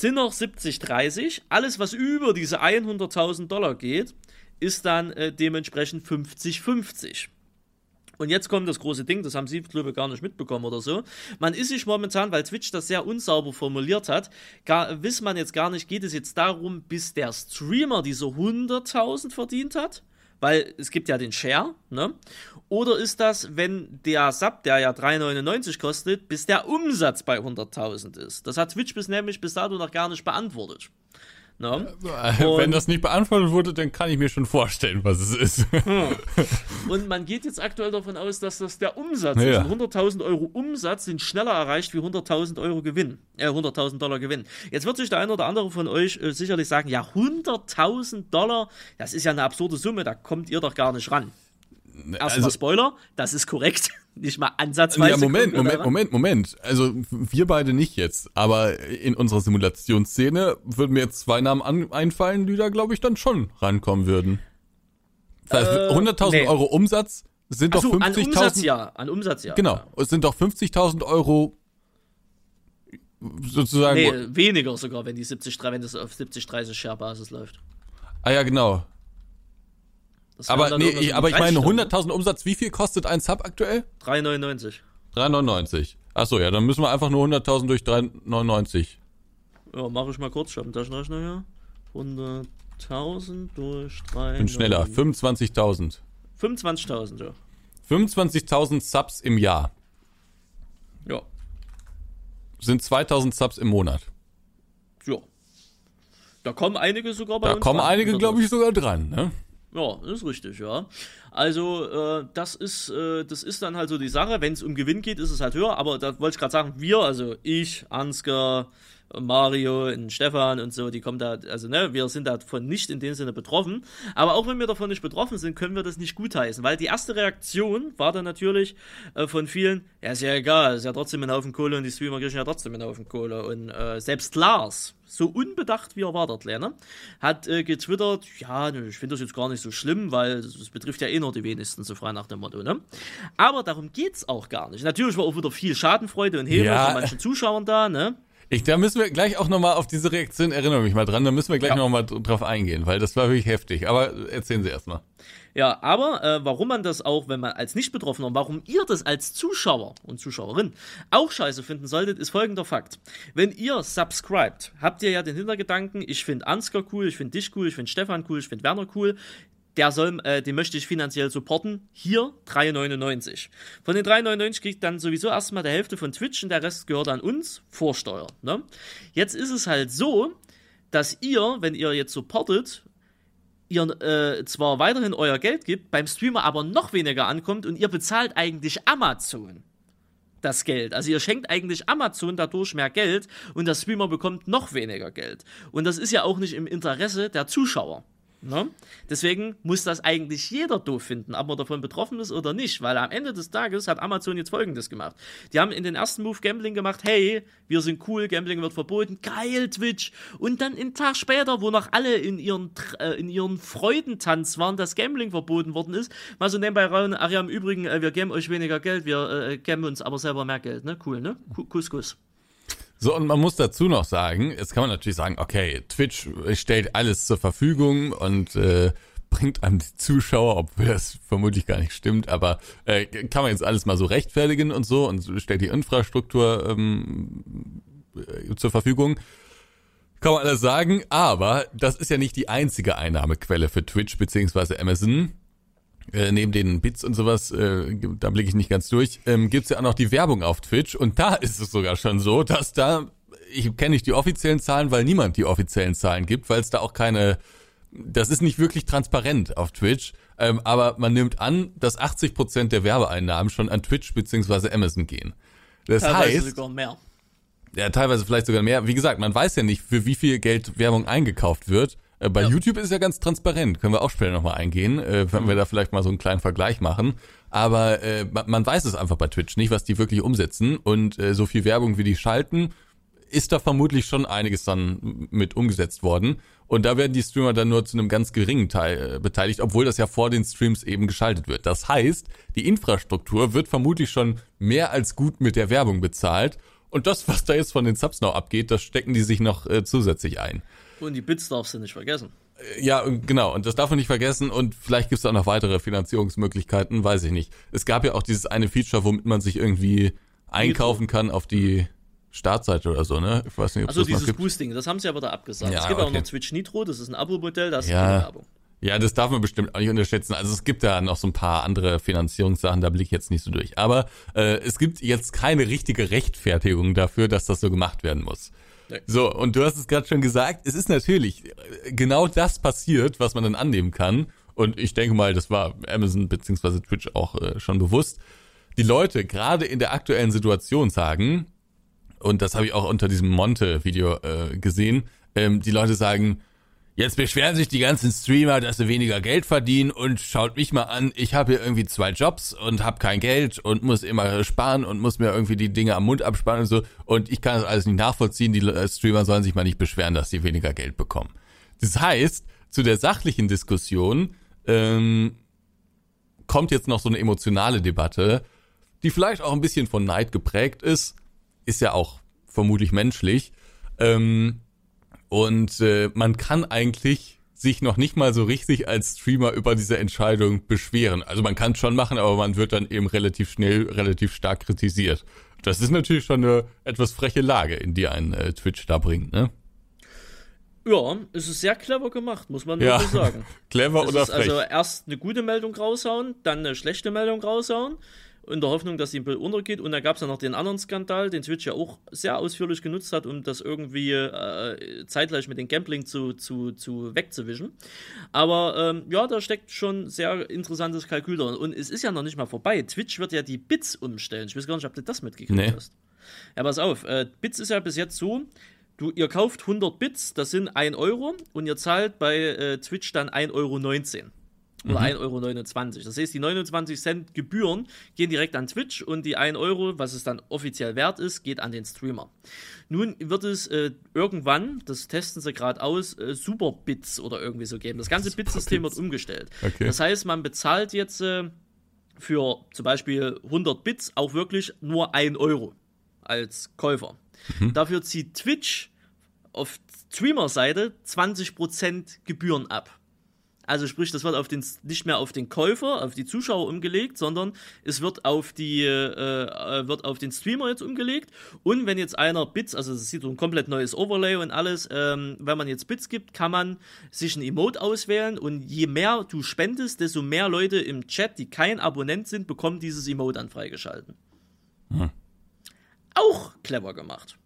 sind noch 70-30. Alles, was über diese 100.000 Dollar geht, ist dann äh, dementsprechend 50-50. Und jetzt kommt das große Ding, das haben Sie, glaube ich, gar nicht mitbekommen oder so. Man ist sich momentan, weil Twitch das sehr unsauber formuliert hat, gar, weiß man jetzt gar nicht, geht es jetzt darum, bis der Streamer diese 100.000 verdient hat? Weil es gibt ja den Share, ne? Oder ist das, wenn der Sub, der ja 3,99 kostet, bis der Umsatz bei 100.000 ist? Das hat Twitch bis nämlich bis dato noch gar nicht beantwortet. Ne? Wenn das nicht beantwortet wurde, dann kann ich mir schon vorstellen, was es ist. Und man geht jetzt aktuell davon aus, dass das der Umsatz Ja. ist. Und 100.000 Euro Umsatz sind schneller erreicht wie 100.000 Euro Gewinn. Äh, 100.000 Dollar Gewinn. Jetzt wird sich der eine oder andere von euch äh, sicherlich sagen, ja, 100.000 Dollar, das ist ja eine absurde Summe, da kommt ihr doch gar nicht ran. Erstmal Also- Spoiler, das ist korrekt. Nicht mal ansatzweise. Ja, Moment, Moment, daran. Moment, Moment. Also wir beide nicht jetzt, aber in unserer Simulationsszene würden mir jetzt zwei Namen an, einfallen, die da, glaube ich, dann schon rankommen würden. Das heißt, Äh, 100.000 nee. Euro Umsatz sind doch Achso, an Umsatz 50.000. ja. An Umsatz ja. Genau, es sind doch 50.000 Euro sozusagen. Nee, weniger sogar, wenn die 70, wenn das auf 70, 30 Share-Basis läuft. Ah ja, genau. Aber nee, ich, aber ich meine 30 100.000 Umsatz, wie viel kostet ein Sub aktuell? 3,99. 3,99. Ach so, ja, dann müssen wir einfach nur 100.000 durch 3,99. Ja, mache ich mal kurz. Ich habe einen Taschenrechner hier. 100.000 durch 3. Bin schneller, 25.000. 25.000, ja. 25.000 Subs im Jahr Ja. sind 2.000 Subs im Monat. ja. Da kommen einige sogar bei da uns. kommen ran. einige, glaube ich, sogar dran. Ne? Ja, ist richtig, ja. Also, äh, das ist, äh, das ist dann halt so die Sache. Wenn es um Gewinn geht, ist es halt höher, aber da wollte ich gerade sagen, wir, also ich, Ansgar, Mario und Stefan und so, die kommen da, also ne, wir sind davon nicht in dem Sinne betroffen. Aber auch wenn wir davon nicht betroffen sind, können wir das nicht gutheißen, weil die erste Reaktion war dann natürlich äh, von vielen, ja, ist ja egal, ist ja trotzdem ein Haufen Kohle und die Streamer kriegen ja trotzdem einen Haufen Kohle. Und äh, selbst Lars, so unbedacht wie er war, hat äh, getwittert, ja, ich finde das jetzt gar nicht so schlimm, weil das betrifft ja eh nur die wenigsten, so frei nach dem Motto, ne? Aber darum geht's auch gar nicht. Natürlich war auch wieder viel Schadenfreude und Häme Ja. von manchen Zuschauern da, ne? Ich, da müssen wir gleich auch nochmal auf diese Reaktion, erinnere mich mal dran, da müssen wir gleich Ja. noch nochmal drauf eingehen, weil das war wirklich heftig. Aber erzählen Sie erstmal. Ja, aber äh, warum man das auch, wenn man als Nicht-Betroffener, und warum ihr das als Zuschauer und Zuschauerin auch scheiße finden solltet, ist folgender Fakt. Wenn ihr subscribt, habt ihr ja den Hintergedanken, ich finde Ansgar cool, ich finde dich cool, ich finde Stefan cool, ich finde Werner cool. Der soll, äh, den möchte ich finanziell supporten. Hier 3,99. Von den 3,99 kriegt dann sowieso erstmal der Hälfte von Twitch und der Rest gehört an uns. Vorsteuer. Ne? Jetzt ist es halt so, dass ihr, wenn ihr jetzt supportet, ihr äh, zwar weiterhin euer Geld gibt, beim Streamer aber noch weniger ankommt und ihr bezahlt eigentlich Amazon das Geld. Also ihr schenkt eigentlich Amazon dadurch mehr Geld und der Streamer bekommt noch weniger Geld. Und das ist ja auch nicht im Interesse der Zuschauer. Ne? Deswegen muss das eigentlich jeder doof finden, ob man davon betroffen ist oder nicht, weil am Ende des Tages hat Amazon jetzt folgendes gemacht. Die haben in den ersten Move Gambling gemacht, hey, wir sind cool, Gambling wird verboten, geil Twitch. Und dann einen Tag später, wo noch alle in ihren, äh, in ihren Freudentanz waren, dass Gambling verboten worden ist, mal so nebenbei rein, ja, im Übrigen, äh, wir geben euch weniger Geld, wir äh, geben uns aber selber mehr Geld, ne? Cool, ne? Ku- Kuss, Kuss. So, und man muss dazu noch sagen, jetzt kann man natürlich sagen, okay, Twitch stellt alles zur Verfügung und äh, bringt einem die Zuschauer, obwohl das vermutlich gar nicht stimmt, aber äh, kann man jetzt alles mal so rechtfertigen und so und stellt die Infrastruktur ähm, äh, zur Verfügung. Kann man alles sagen, aber das ist ja nicht die einzige Einnahmequelle für Twitch beziehungsweise Amazon. Äh, neben den Bits und sowas, äh, da blicke ich nicht ganz durch, ähm, gibt's ja auch noch die Werbung auf Twitch und da ist es sogar schon so, dass da, ich kenne nicht die offiziellen Zahlen, weil niemand die offiziellen Zahlen gibt, weil es da auch keine, das ist nicht wirklich transparent auf Twitch, ähm, aber man nimmt an, dass 80% der Werbeeinnahmen schon an Twitch beziehungsweise Amazon gehen. Das Teilweise heißt, sogar mehr. ja, teilweise vielleicht sogar mehr. Wie gesagt, man weiß ja nicht, für wie viel Geld Werbung eingekauft wird. Äh, Bei Ja. YouTube ist ja ganz transparent. Können wir auch später nochmal eingehen, äh, wenn wir da vielleicht mal so einen kleinen Vergleich machen. Aber äh, man, weiß es einfach bei Twitch nicht, was die wirklich umsetzen. Und so viel Werbung, wie die schalten, ist da vermutlich schon einiges dann mit umgesetzt worden. Und da werden die Streamer dann nur zu einem ganz geringen Teil beteiligt, obwohl das ja vor den Streams eben geschaltet wird. Das heißt, die Infrastruktur wird vermutlich schon mehr als gut mit der Werbung bezahlt. Und das, was da jetzt von den Subs noch abgeht, das stecken die sich noch äh, zusätzlich ein. Und die Bits darfst du nicht vergessen. Ja, genau. Und das darf man nicht vergessen. Und vielleicht gibt es auch noch weitere Finanzierungsmöglichkeiten, weiß ich nicht. Es gab ja auch dieses eine Feature, womit man sich irgendwie einkaufen kann auf die Startseite oder so, ne? Ich weiß nicht, ob Also das noch dieses gibt. Boosting, das haben sie aber da abgesagt. Ja, es gibt auch okay. noch Twitch Nitro, das ist ein Abo-Modell, da ist Ja. keine Werbung. Ja, das darf man bestimmt auch nicht unterschätzen. Also es gibt da noch so ein paar andere Finanzierungssachen, da blicke ich jetzt nicht so durch. Aber äh, es gibt jetzt keine richtige Rechtfertigung dafür, dass das so gemacht werden muss. So, und du hast es gerade schon gesagt, es ist natürlich genau das passiert, was man dann annehmen kann. Und ich denke mal, das war Amazon bzw. Twitch auch äh, schon bewusst. Die Leute gerade in der aktuellen Situation sagen, und das habe ich auch unter diesem Monte-Video äh, gesehen, ähm, die Leute sagen, jetzt beschweren sich die ganzen Streamer, dass sie weniger Geld verdienen und schaut mich mal an, ich habe hier irgendwie zwei Jobs und habe kein Geld und muss immer sparen und muss mir irgendwie die Dinge am Mund absparen und so und ich kann das alles nicht nachvollziehen, die äh, Streamer sollen sich mal nicht beschweren, dass sie weniger Geld bekommen. Das heißt, zu der sachlichen Diskussion ähm, kommt jetzt noch so eine emotionale Debatte, die vielleicht auch ein bisschen von Neid geprägt ist, ist ja auch vermutlich menschlich. Ähm, und äh, man kann eigentlich sich noch nicht mal so richtig als Streamer über diese Entscheidung beschweren. Also man kann es schon machen, aber man wird dann eben relativ schnell, relativ stark kritisiert. Das ist natürlich schon eine etwas freche Lage, in die ein äh, Twitch da bringt, ne? Ja, es ist sehr clever gemacht, muss man Ja. wirklich sagen. Clever Es oder ist frech? also erst eine gute Meldung raushauen, dann eine schlechte Meldung raushauen. In der Hoffnung, dass die ein bisschen untergeht. Und da gab es ja noch den anderen Skandal, den Twitch ja auch sehr ausführlich genutzt hat, um das irgendwie äh, zeitgleich mit dem Gambling zu, zu, zu wegzuwischen. Aber ähm, ja, da steckt schon sehr interessantes Kalkül drin. Und es ist ja noch nicht mal vorbei. Twitch wird ja die Bits umstellen. Ich weiß gar nicht, ob du das mitgekriegt nee. hast. Ja, pass auf. Äh, Bits ist ja bis jetzt so, Du, ihr kauft 100 Bits, das sind 1 Euro und ihr zahlt bei äh, Twitch dann 1,19 Euro. Oder mhm. 1,29 Euro. Das heißt, die 29 Cent Gebühren gehen direkt an Twitch und die 1 Euro, was es dann offiziell wert ist, geht an den Streamer. Nun wird es äh, irgendwann, das testen sie gerade aus, äh, Superbits oder irgendwie so geben. Das ganze Bitsystem wird umgestellt. Okay. Das heißt, man bezahlt jetzt äh, für zum Beispiel 100 Bits auch wirklich nur 1 Euro als Käufer. Mhm. Dafür zieht Twitch auf Streamer-Seite 20% Gebühren ab. Also sprich, das wird auf den, nicht mehr auf den Käufer, auf die Zuschauer umgelegt, sondern es wird auf, die, äh, äh, wird auf den Streamer jetzt umgelegt. Und wenn jetzt einer Bits, also es sieht so ein komplett neues Overlay und alles, ähm, wenn man jetzt Bits gibt, kann man sich ein Emote auswählen und je mehr du spendest, desto mehr Leute im Chat, die kein Abonnent sind, bekommen dieses Emote dann freigeschalten. Hm. Auch clever gemacht.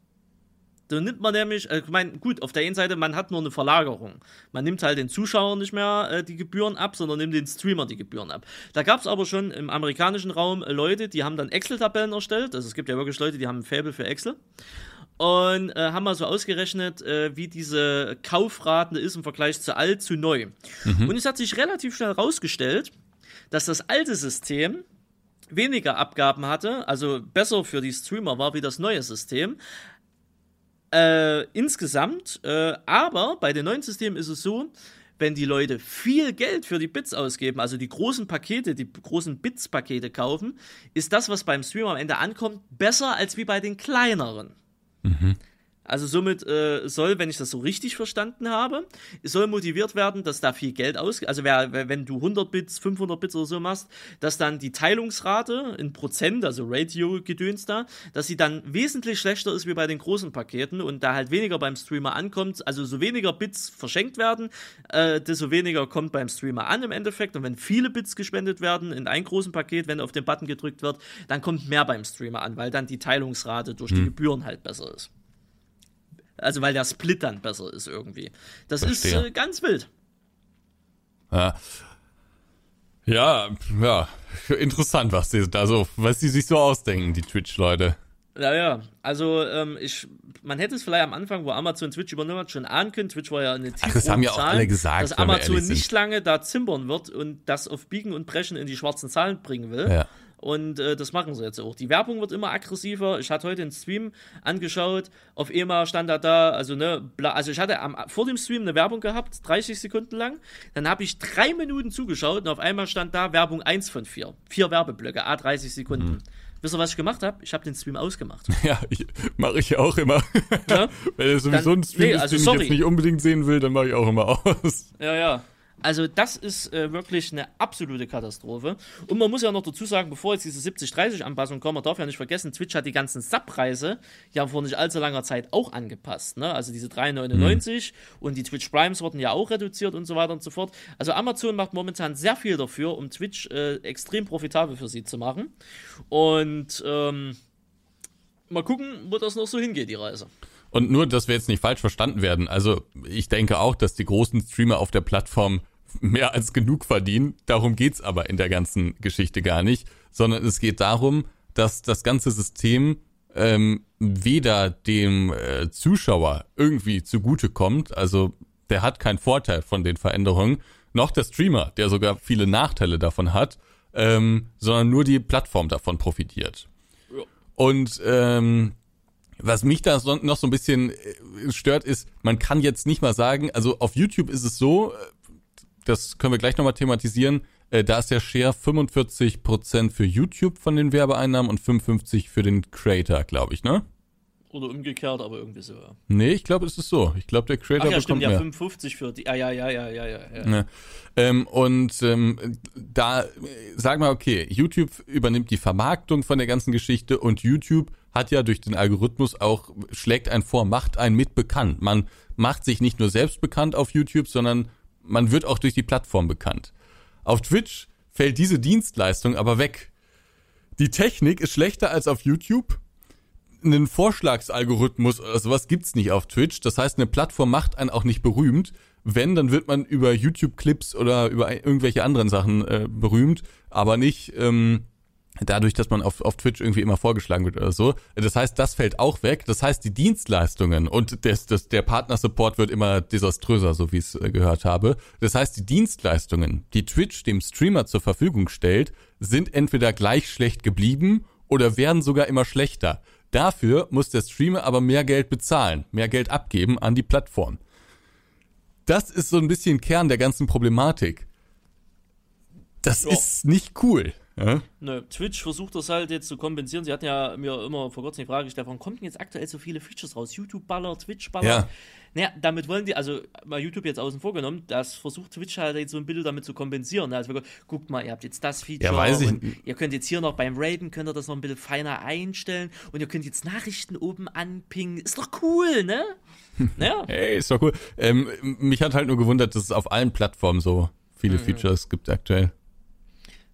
Da nimmt man nämlich, äh, ich meine, gut, auf der einen Seite, man hat nur eine Verlagerung. Man nimmt halt den Zuschauern nicht mehr äh, die Gebühren ab, sondern nimmt den Streamer die Gebühren ab. Da gab es aber schon im amerikanischen Raum äh, Leute, die haben dann Excel-Tabellen erstellt. Also es gibt ja wirklich Leute, die haben ein Faible für Excel. Und äh, haben mal so ausgerechnet, äh, wie diese Kaufraten ist im Vergleich zu alt zu neu. Mhm. Und es hat sich relativ schnell herausgestellt, dass das alte System weniger Abgaben hatte, also besser für die Streamer war wie das neue System, äh, insgesamt, äh, aber bei den neuen Systemen ist es so, wenn die Leute viel Geld für die Bits ausgeben, also die großen Pakete, die großen Bits-Pakete kaufen, ist das, was beim Stream am Ende ankommt, besser als wie bei den kleineren. Mhm. Also somit äh, soll, wenn ich das so richtig verstanden habe, soll motiviert werden, dass da viel Geld ausgeht. Also wer, wenn du 100 Bits, 500 Bits oder so machst, dass dann die Teilungsrate in Prozent, also Ratio-Gedöns da, dass sie dann wesentlich schlechter ist wie bei den großen Paketen und da halt weniger beim Streamer ankommt. Also so weniger Bits verschenkt werden, äh, desto weniger kommt beim Streamer an im Endeffekt. Und wenn viele Bits gespendet werden in ein großen Paket, wenn auf den Button gedrückt wird, dann kommt mehr beim Streamer an, weil dann die Teilungsrate durch die hm. Gebühren halt besser ist. Also weil der Split dann besser ist irgendwie. Das Verstehe. ist äh, ganz wild. Ja. Ja, ja, interessant, was sie da so, was sie sich so ausdenken, die Twitch-Leute. Ja, ja. Also, ähm, ich, man hätte es vielleicht am Anfang, wo Amazon Twitch übernommen hat, schon ahnen können. Twitch war ja eine Ach, das haben ja auch alle gesagt, dass Amazon nicht lange da zimbern wird und das auf Biegen und Brechen in die schwarzen Zahlen bringen will. Ja. Und äh, das machen sie jetzt auch. Die Werbung wird immer aggressiver. Ich hatte heute den Stream angeschaut. Auf EMA stand da da, also ne, also ich hatte am, vor dem Stream eine Werbung gehabt, 30 Sekunden lang. Dann habe ich drei Minuten zugeschaut und auf einmal stand da Werbung 1 von 4. Vier Werbeblöcke, a 30 Sekunden. Mhm. Wisst ihr, was ich gemacht habe? Ich habe den Stream ausgemacht. Ja, mache ich ja auch immer. Ja? Wenn es sowieso dann, ein Stream nee, ist, also den sorry. ich jetzt nicht unbedingt sehen will, dann mache ich auch immer aus. Ja, ja. Also das ist äh, wirklich eine absolute Katastrophe. Und man muss ja noch dazu sagen, bevor jetzt diese 70-30-Anpassung kommt, man darf ja nicht vergessen, Twitch hat die ganzen Subpreise ja vor nicht allzu langer Zeit auch angepasst. Ne? Also diese 3,99 mhm. und die Twitch Primes wurden ja auch reduziert und so weiter und so fort. Also Amazon macht momentan sehr viel dafür, um Twitch äh, extrem profitabel für sie zu machen. Und ähm, mal gucken, wo das noch so hingeht, die Reise. Und nur, dass wir jetzt nicht falsch verstanden werden. Also ich denke auch, dass die großen Streamer auf der Plattform mehr als genug verdienen. Darum geht's aber in der ganzen Geschichte gar nicht, sondern es geht darum, dass das ganze System ähm, weder dem äh, Zuschauer irgendwie zugutekommt, also der hat keinen Vorteil von den Veränderungen, noch der Streamer, der sogar viele Nachteile davon hat, ähm, sondern nur die Plattform davon profitiert. Und ähm, was mich da noch so ein bisschen äh, stört, ist, man kann jetzt nicht mal sagen, also auf YouTube ist es so, äh, das können wir gleich nochmal thematisieren, äh, da ist der Share 45% für YouTube von den Werbeeinnahmen und 55% für den Creator, glaube ich, ne? Oder umgekehrt, aber irgendwie so, ja. Nee, ich glaube, es ist so. Ich glaube, der Creator Ach ja, bekommt stimmt, ja, 55 für die. Ah, ja, ja, ja, ja, ja. ja. ja. Ähm, und ähm, da, sag mal, okay, YouTube übernimmt die Vermarktung von der ganzen Geschichte und YouTube hat ja durch den Algorithmus auch, schlägt einen vor, macht einen mit bekannt. Man macht sich nicht nur selbst bekannt auf YouTube, sondern man wird auch durch die Plattform bekannt. Auf Twitch fällt diese Dienstleistung aber weg. Die Technik ist schlechter als auf YouTube. Einen Vorschlagsalgorithmus oder sowas gibt's nicht auf Twitch. Das heißt, eine Plattform macht einen auch nicht berühmt. Wenn, dann wird man über YouTube-Clips oder über irgendwelche anderen Sachen äh, berühmt, aber nicht ähm, dadurch, dass man auf, auf Twitch irgendwie immer vorgeschlagen wird oder so. Das heißt, das fällt auch weg. Das heißt, die Dienstleistungen und das, das, der Partnersupport wird immer desaströser, so wie ich es äh, gehört habe. Das heißt, die Dienstleistungen, die Twitch dem Streamer zur Verfügung stellt, sind entweder gleich schlecht geblieben oder werden sogar immer schlechter. Dafür muss der Streamer aber mehr Geld bezahlen, mehr Geld abgeben an die Plattform. Das ist so ein bisschen Kern der ganzen Problematik. Das Ja. ist nicht cool. Ja? Nö, Twitch versucht das halt jetzt zu kompensieren. Sie hatten ja mir immer vor kurzem die Frage gestellt, warum kommen denn jetzt aktuell so viele Features raus? YouTube-Baller, Twitch-Baller. Ja. Naja, damit wollen die, also mal YouTube jetzt außen vor genommen, das versucht Twitch halt jetzt so ein bisschen damit zu kompensieren. Also guckt mal, ihr habt jetzt das Feature. Ja, weiß ich. Ihr könnt jetzt hier noch beim Raiden, könnt ihr das noch ein bisschen feiner einstellen und ihr könnt jetzt Nachrichten oben anpingen. Ist doch cool, ne? Naja. Hey, ist doch cool. Ähm, mich hat halt nur gewundert, dass es auf allen Plattformen so viele Mhm. Features gibt aktuell.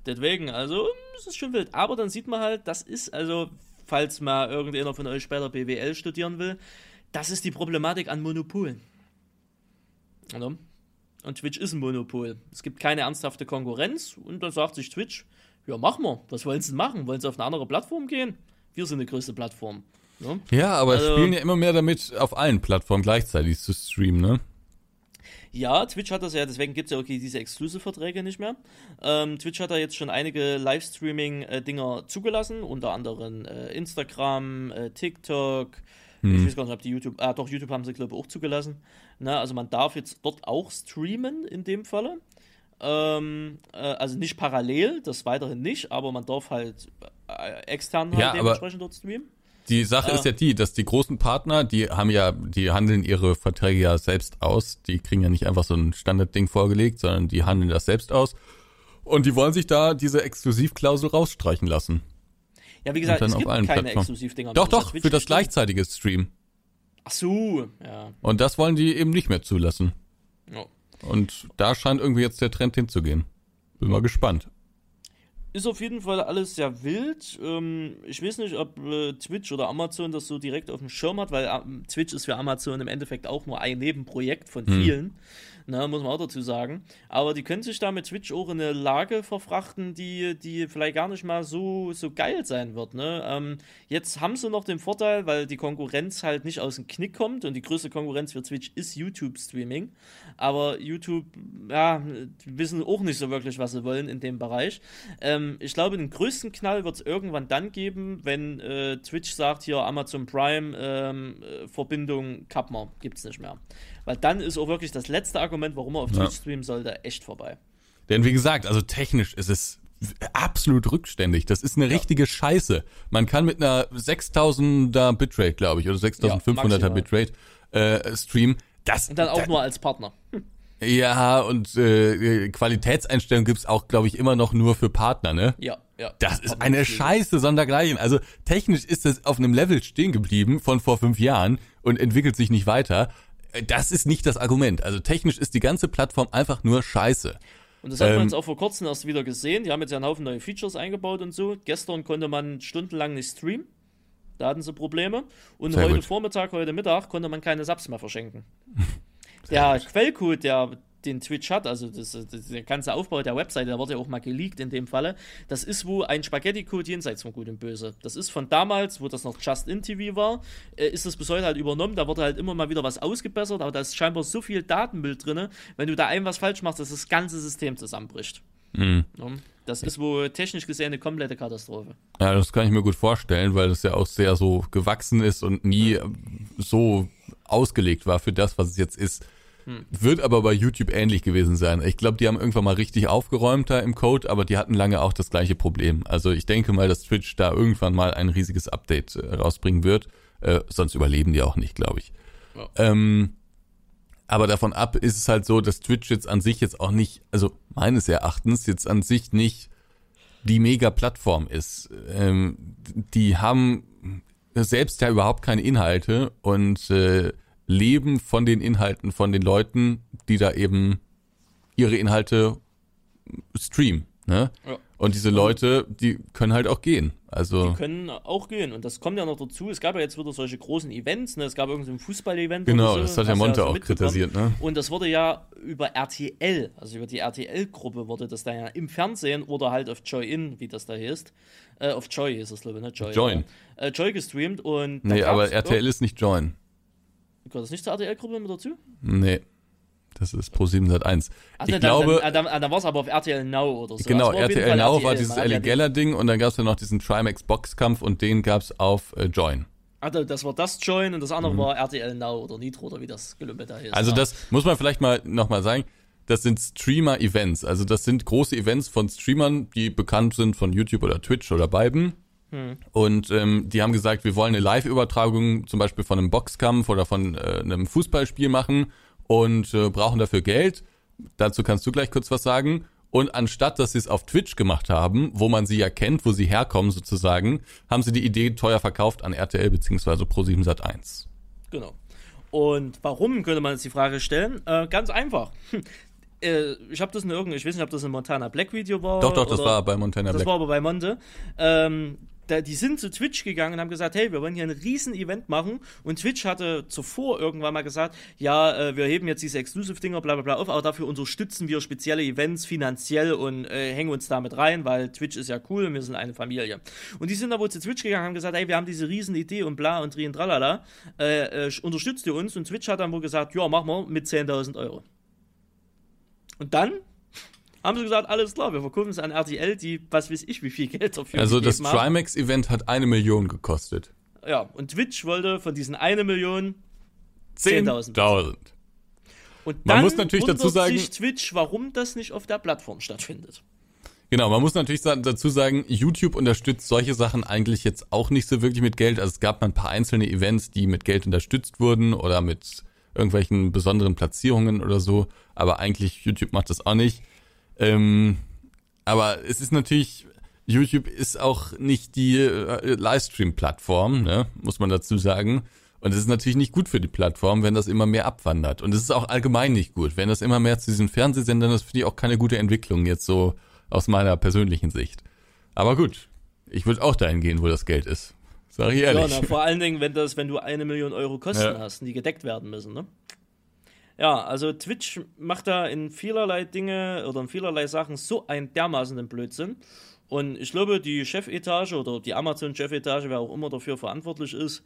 Deswegen, also, es ist schon wild. Aber dann sieht man halt, das ist, also, falls mal irgendjemand von euch später BWL studieren will, das ist die Problematik an Monopolen. Oder? Und Twitch ist ein Monopol. Es gibt keine ernsthafte Konkurrenz und dann sagt sich Twitch, ja, machen wir. Was wollen sie denn machen? Wollen sie auf eine andere Plattform gehen? Wir sind die größte Plattform. Ja? Ja, aber Also- spielen ja immer mehr damit, auf allen Plattformen gleichzeitig zu streamen, ne? Ja, Twitch hat das ja, deswegen gibt es ja okay diese Exclusive-Verträge nicht mehr. Ähm, Twitch hat da jetzt schon einige Livestreaming-Dinger zugelassen, unter anderem äh, Instagram, äh, TikTok. Ich weiß gar nicht, ob die YouTube, ah doch, YouTube haben sie, glaube ich, auch zugelassen. Na, also man darf jetzt dort auch streamen in dem Falle. Ähm, äh, also nicht parallel, das weiterhin nicht, aber man darf halt äh, extern halt Ja, dementsprechend dort streamen. Die Sache Ah. ist ja die, dass die großen Partner, die haben ja, die handeln ihre Verträge ja selbst aus. Die kriegen ja nicht einfach so ein Standardding vorgelegt, sondern die handeln das selbst aus. Und die wollen sich da diese Exklusivklausel rausstreichen lassen. Ja, wie gesagt, es gibt keine Plattformen. Exklusivdinger. Doch, doch, für das gleichzeitige Stream. Ach so, ja. Und das wollen die eben nicht mehr zulassen. ja. Und da scheint irgendwie jetzt der Trend hinzugehen. Bin mal gespannt. Ist auf jeden Fall alles sehr wild. Ähm, ich weiß nicht, ob äh, Twitch oder Amazon das so direkt auf dem Schirm hat, weil ähm, Twitch ist für Amazon im Endeffekt auch nur ein Nebenprojekt von vielen. Na, muss man auch dazu sagen. Aber die können sich da mit Twitch auch in eine Lage verfrachten, die, die vielleicht gar nicht mal so, so geil sein wird. Ne? Ähm, jetzt haben sie noch den Vorteil, weil die Konkurrenz halt nicht aus dem Knick kommt und die größte Konkurrenz für Twitch ist YouTube-Streaming. Aber YouTube, ja, wissen auch nicht so wirklich, was sie wollen in dem Bereich. Ähm, ich glaube, den größten Knall wird es irgendwann dann geben, wenn äh, Twitch sagt, hier Amazon Prime ähm, äh, Verbindung Kapmer gibt's nicht mehr. Weil dann ist auch wirklich das letzte Argument, warum er auf Ja. Twitch streamen sollte, echt vorbei. Denn wie gesagt, also technisch ist es absolut rückständig. Das ist eine richtige Scheiße. Man kann mit einer 6000er Bitrate, glaube ich, oder 6500er maximal. Bitrate äh, streamen. Das, Und dann auch da, nur als Partner. Ja, und äh, Qualitätseinstellungen gibt's auch, glaube ich, immer noch nur für Partner, ne? Ja, ja. Das ist eine Scheiße sondergleichen. Also technisch ist es auf einem Level stehen geblieben von vor fünf Jahren und entwickelt sich nicht weiter. Das ist nicht das Argument. Also technisch ist die ganze Plattform einfach nur Scheiße. Und das hat man Ähm, jetzt auch vor kurzem erst wieder gesehen. Die haben jetzt ja einen Haufen neue Features eingebaut und so. Gestern konnte man stundenlang nicht streamen. Da hatten sie Probleme. Und Sehr heute gut. Vormittag, heute Mittag konnte man keine Subs mehr verschenken. der Quellcode, der den Twitch hat, also das, das, der ganze Aufbau der Webseite, der wurde ja auch mal geleakt in dem Falle. Das ist wo ein Spaghetti-Code jenseits von Gut und Böse. Das ist von damals, wo das noch Just in TV war, äh, ist das bis heute halt übernommen. Da wurde halt immer mal wieder was ausgebessert, aber da ist scheinbar so viel Datenmüll drin, wenn du da ein was falsch machst, dass das ganze System zusammenbricht. Mhm. Das ist wohl technisch gesehen eine komplette Katastrophe. Ja, das kann ich mir gut vorstellen, weil das ja auch sehr so gewachsen ist und nie ähm, so ausgelegt war für das, was es jetzt ist. Wird aber bei YouTube ähnlich gewesen sein. Ich glaube, die haben irgendwann mal richtig aufgeräumt da im Code, aber die hatten lange auch das gleiche Problem. Also ich denke mal, dass Twitch da irgendwann mal ein riesiges Update äh, rausbringen wird. Äh, sonst überleben die auch nicht, glaube ich. Ja. Ähm, aber davon ab ist es halt so, dass Twitch jetzt an sich jetzt auch nicht, also meines Erachtens jetzt an sich nicht die Mega-Plattform ist. Ähm, die haben selbst ja überhaupt keine Inhalte und äh, leben von den Inhalten von den Leuten, die da eben ihre Inhalte streamen. Ne? Ja. Und diese Leute, die können halt auch gehen. Also Die können auch gehen. Und das kommt ja noch dazu. Es gab ja jetzt wieder solche großen Events. Ne? Es gab irgendein Fußball-Event. genau, so, das hat du Monte so auch kritisiert, ne? Und das wurde ja über RTL, also über die RTL-Gruppe wurde das dann ja im Fernsehen oder halt auf Joy-In, wie das da heißt. Äh, auf Joy ist es, glaube ich, ne? Joy. Join. Ja. Äh, Joy gestreamt und. Nee, aber RTL ist nicht Join. Gehört das nicht zur RTL-Gruppe mit dazu? Nee. Das ist Pro 7 Sat 1. Ach, Ich ne, glaube, dann, dann, dann, dann war es aber auf RTL Now oder so. genau, Also RTL Now war dieses Ellie Geller Ding und dann gab es ja noch diesen Trimax Boxkampf und den gab es auf äh, Join. Also das war das Join und das andere war RTL Now oder Nitro oder wie das Gelübde da ist. Mhm. Also ja. das muss man vielleicht mal nochmal sagen. Das sind Streamer-Events. Also das sind große Events von Streamern, die bekannt sind von YouTube oder Twitch oder beiden. Und ähm, die haben gesagt, wir wollen eine Live-Übertragung zum Beispiel von einem Boxkampf oder von äh, einem Fußballspiel machen und äh, brauchen dafür Geld. Dazu kannst du gleich kurz was sagen. Und anstatt, dass sie es auf Twitch gemacht haben, wo man sie ja kennt, wo sie herkommen sozusagen, haben sie die Idee teuer verkauft an RTL bzw. Pro7 Sat1. Genau. Und warum, könnte man jetzt die Frage stellen? Äh, ganz einfach. Hm. Äh, ich habe das in irgendeinem, ich weiß nicht, ob das ein Montana Black Video war. Doch, doch, das war bei Montana Das Black. war aber bei Monte. Ähm, da, die sind zu Twitch gegangen und haben gesagt, hey, wir wollen hier ein riesen Event machen. Und Twitch hatte zuvor irgendwann mal gesagt, ja, äh, wir heben jetzt diese Exclusive-Dinger, bla bla bla auf, aber dafür unterstützen wir spezielle Events finanziell und äh, hängen uns damit rein, weil Twitch ist ja cool und wir sind eine Familie. Und die sind da wohl zu Twitch gegangen und haben gesagt, hey, wir haben diese riesen Idee und bla und tri und tralala, äh, äh, unterstützt ihr uns? Und Twitch hat dann wohl gesagt, ja, machen wir mit 10.000 Euro. Und dann haben sie gesagt, alles klar, wir verkaufen es an RTL, die, was weiß ich, wie viel Geld dafür Also das. Trimax-Event hat eine Million gekostet. Ja, und Twitch wollte von diesen eine Million 10.000. 10.000. Und Man muss natürlich dazu sagen- sich Twitch, warum das nicht auf der Plattform stattfindet. Genau, man muss natürlich dazu sagen, YouTube unterstützt solche Sachen eigentlich jetzt auch nicht so wirklich mit Geld. Also es gab mal ein paar einzelne Events, die mit Geld unterstützt wurden oder mit irgendwelchen besonderen Platzierungen oder so. Aber eigentlich YouTube macht das auch nicht. Ähm, aber es ist natürlich, YouTube ist auch nicht die äh, Livestream-Plattform, ne? muss man dazu sagen. Und es ist natürlich nicht gut für die Plattform, wenn das immer mehr abwandert. Und es ist auch allgemein nicht gut. Wenn das immer mehr zu diesen Fernsehsendern ist, finde ich auch keine gute Entwicklung jetzt so aus meiner persönlichen Sicht. Aber gut, ich würde auch dahin gehen, wo das Geld ist. Sag ich Ja, ehrlich. na, vor allen Dingen, wenn, das, wenn du eine Million Euro Kosten Ja. hast, die gedeckt werden müssen, ne? Ja, also Twitch macht da in vielerlei Dinge oder in vielerlei Sachen so einen dermaßenen Blödsinn. Und ich glaube, die Chefetage oder die Amazon-Chefetage, wer auch immer dafür verantwortlich ist,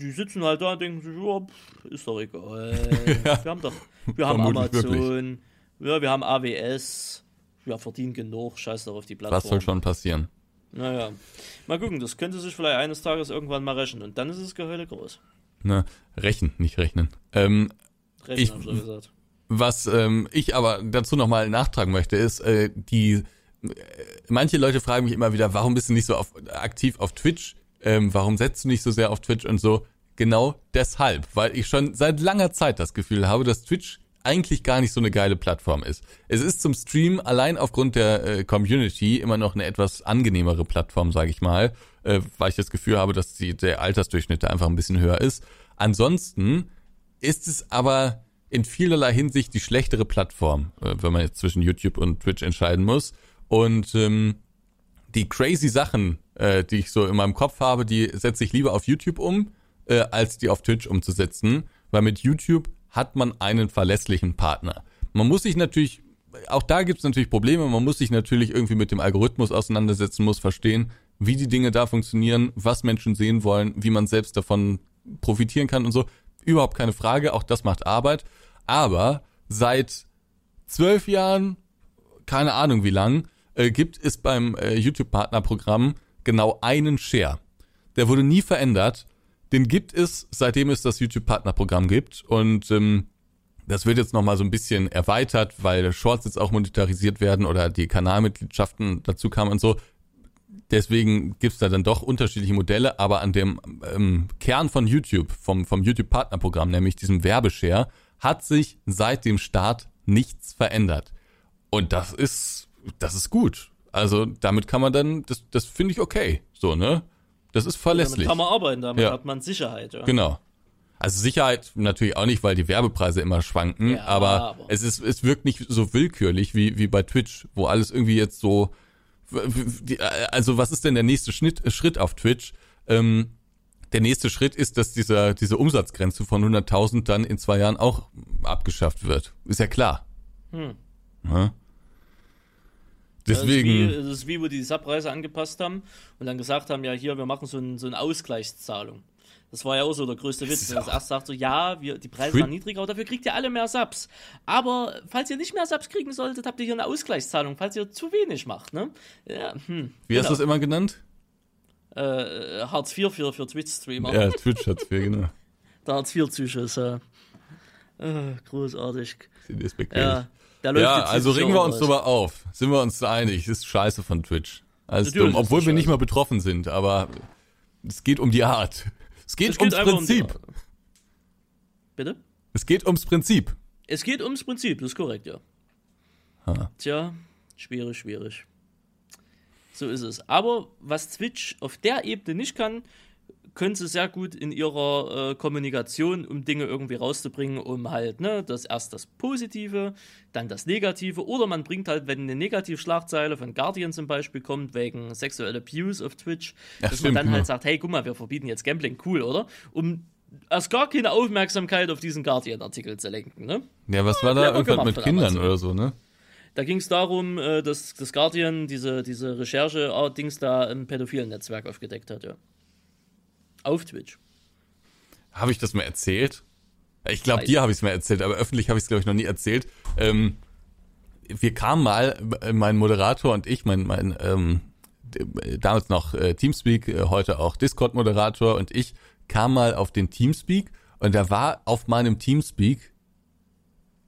die sitzen halt da und denken sich, ja, pff, ist doch egal. Wir haben doch, wir haben Amazon, ja, wir haben AWS, ja, verdienen genug, scheiß doch auf die Plattform. Was soll schon passieren? Naja, mal gucken, das könnte sich vielleicht eines Tages irgendwann mal rächen und dann ist es Geheule groß. Ne, rechnen, nicht rechnen. Ähm, Rechnen, Ich- schon gesagt. Was ähm, ich aber dazu nochmal nachtragen möchte, ist, äh, die äh, manche Leute fragen mich immer wieder, warum bist du nicht so auf, aktiv auf Twitch? Ähm, warum setzt du nicht so sehr auf Twitch und so? Genau deshalb, weil ich schon seit langer Zeit das Gefühl habe, dass Twitch eigentlich gar nicht so eine geile Plattform ist. Es ist zum Stream allein aufgrund der äh, Community immer noch eine etwas angenehmere Plattform, sage ich mal, äh, weil ich das Gefühl habe, dass die, der Altersdurchschnitt da einfach ein bisschen höher ist. Ansonsten ist es aber in vielerlei Hinsicht die schlechtere Plattform, äh, wenn man jetzt zwischen YouTube und Twitch entscheiden muss. Und ähm, die crazy Sachen, äh, die ich so in meinem Kopf habe, die setze ich lieber auf YouTube um, äh, als die auf Twitch umzusetzen, weil mit YouTube hat man einen verlässlichen Partner. Man muss sich natürlich, auch da gibt es natürlich Probleme, man muss sich natürlich irgendwie mit dem Algorithmus auseinandersetzen, muss verstehen, wie die Dinge da funktionieren, was Menschen sehen wollen, wie man selbst davon profitieren kann und so. Überhaupt keine Frage, auch das macht Arbeit. Aber seit zwölf Jahren, keine Ahnung wie lang, äh, gibt es beim äh, YouTube-Partnerprogramm genau einen Share. Der wurde nie verändert. Den gibt es, seitdem es das YouTube-Partnerprogramm gibt. Und ähm, das wird jetzt nochmal so ein bisschen erweitert, weil Shorts jetzt auch monetarisiert werden oder die Kanalmitgliedschaften dazu kamen und so. Deswegen gibt's da dann doch unterschiedliche Modelle, aber an dem ähm, Kern von YouTube, vom, vom YouTube-Partnerprogramm, nämlich diesem Werbeshare, hat sich seit dem Start nichts verändert. Und das ist, das ist gut. Also damit kann man dann, das, das finde ich okay. So, ne? Das ist Damit verlässlich. kann man arbeiten, damit Ja. hat man Sicherheit. Ja. Genau. Also Sicherheit natürlich auch nicht, weil die Werbepreise immer schwanken, Ja, aber, aber- es ist, es wirkt nicht so willkürlich wie, wie bei Twitch, wo alles irgendwie jetzt so, also was ist denn der nächste Schnitt, Schritt auf Twitch? Ähm, der nächste Schritt ist, dass dieser, diese Umsatzgrenze von 100.000 dann in zwei Jahren auch abgeschafft wird. Ist ja klar. Hm. Ja. Das ist, wie, Deswegen, das ist wie, wo die Subpreise angepasst haben und dann gesagt haben, ja hier, wir machen so, ein, so eine Ausgleichszahlung. Das war ja auch so der größte Witz. Wenn das erst sagt so, ja, wir, die Preise Twit- waren niedriger, aber dafür kriegt ihr alle mehr Subs. Aber falls ihr nicht mehr Subs kriegen solltet, habt ihr hier eine Ausgleichszahlung, falls ihr zu wenig macht, ne? Ja, hm. wie hast genau. du es immer genannt? Äh, Hartz IV für, für Twitch-Streamer. Ja, Twitch hat's für, genau. Der Hartz IV-Zuschuss, äh. äh, großartig. Despektierlich. Ja, der läuft Ja, jetzt also regen wir uns drüber auf. Sind wir uns einig? Das ist scheiße von Twitch. Natürlich dumm. Obwohl das wir nicht scheiße. mal betroffen sind, aber es geht um die Art. Es geht, Es geht ums einfach um Prinzip. Bitte? es geht ums Prinzip. Es geht ums Prinzip, das ist korrekt, ja. Ha. Tja, schwierig, schwierig. So ist es. Aber was Twitch auf der Ebene nicht kann, können sie sehr gut in ihrer äh, Kommunikation, um Dinge irgendwie rauszubringen, um halt, ne, das erst das Positive, dann das Negative, oder man bringt halt, wenn eine Negativschlagzeile von Guardian zum Beispiel kommt, wegen sexuell Abuse auf Twitch, Ja, dass stimmt, man dann genau. halt sagt, hey, guck mal, wir verbieten jetzt Gambling, cool, oder? Um erst gar keine Aufmerksamkeit auf diesen Guardian-Artikel zu lenken, ne? Ja, was war da? Irgendwas mit Kindern Amazon. oder so, ne? Da ging es darum, äh, dass das Guardian diese, diese Recherche-Dings da im pädophilen Netzwerk aufgedeckt hat, ja. Auf Twitch. Habe ich das mal erzählt? Ich glaube, dir habe ich es mal erzählt, aber öffentlich habe ich es, glaube ich, noch nie erzählt. Ähm, wir kamen mal, äh, mein Moderator und ich, mein, mein ähm, d- damals noch äh, Teamspeak, äh, heute auch Discord-Moderator und ich kam mal auf den Teamspeak und da war auf meinem Teamspeak,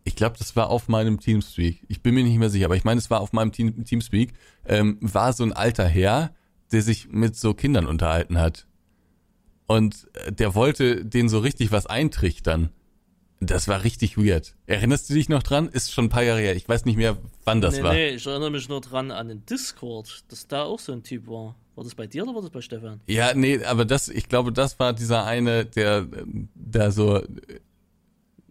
ich glaube, das war auf meinem Teamspeak, ich bin mir nicht mehr sicher, aber ich meine, es war auf meinem Team, Teamspeak, ähm, war so ein alter Herr, der sich mit so Kindern unterhalten hat. Und äh, der wollte denen so richtig was eintrichtern. Das war richtig weird. Erinnerst du dich noch dran? Ist schon ein paar Jahre her. Ich weiß nicht mehr, wann das nee, war. nee, ich erinnere mich nur dran an den Discord, dass da auch so ein Typ war. War das bei dir oder war das bei Stefan? Ja, nee, aber das, ich glaube, das war dieser eine, der äh, da so,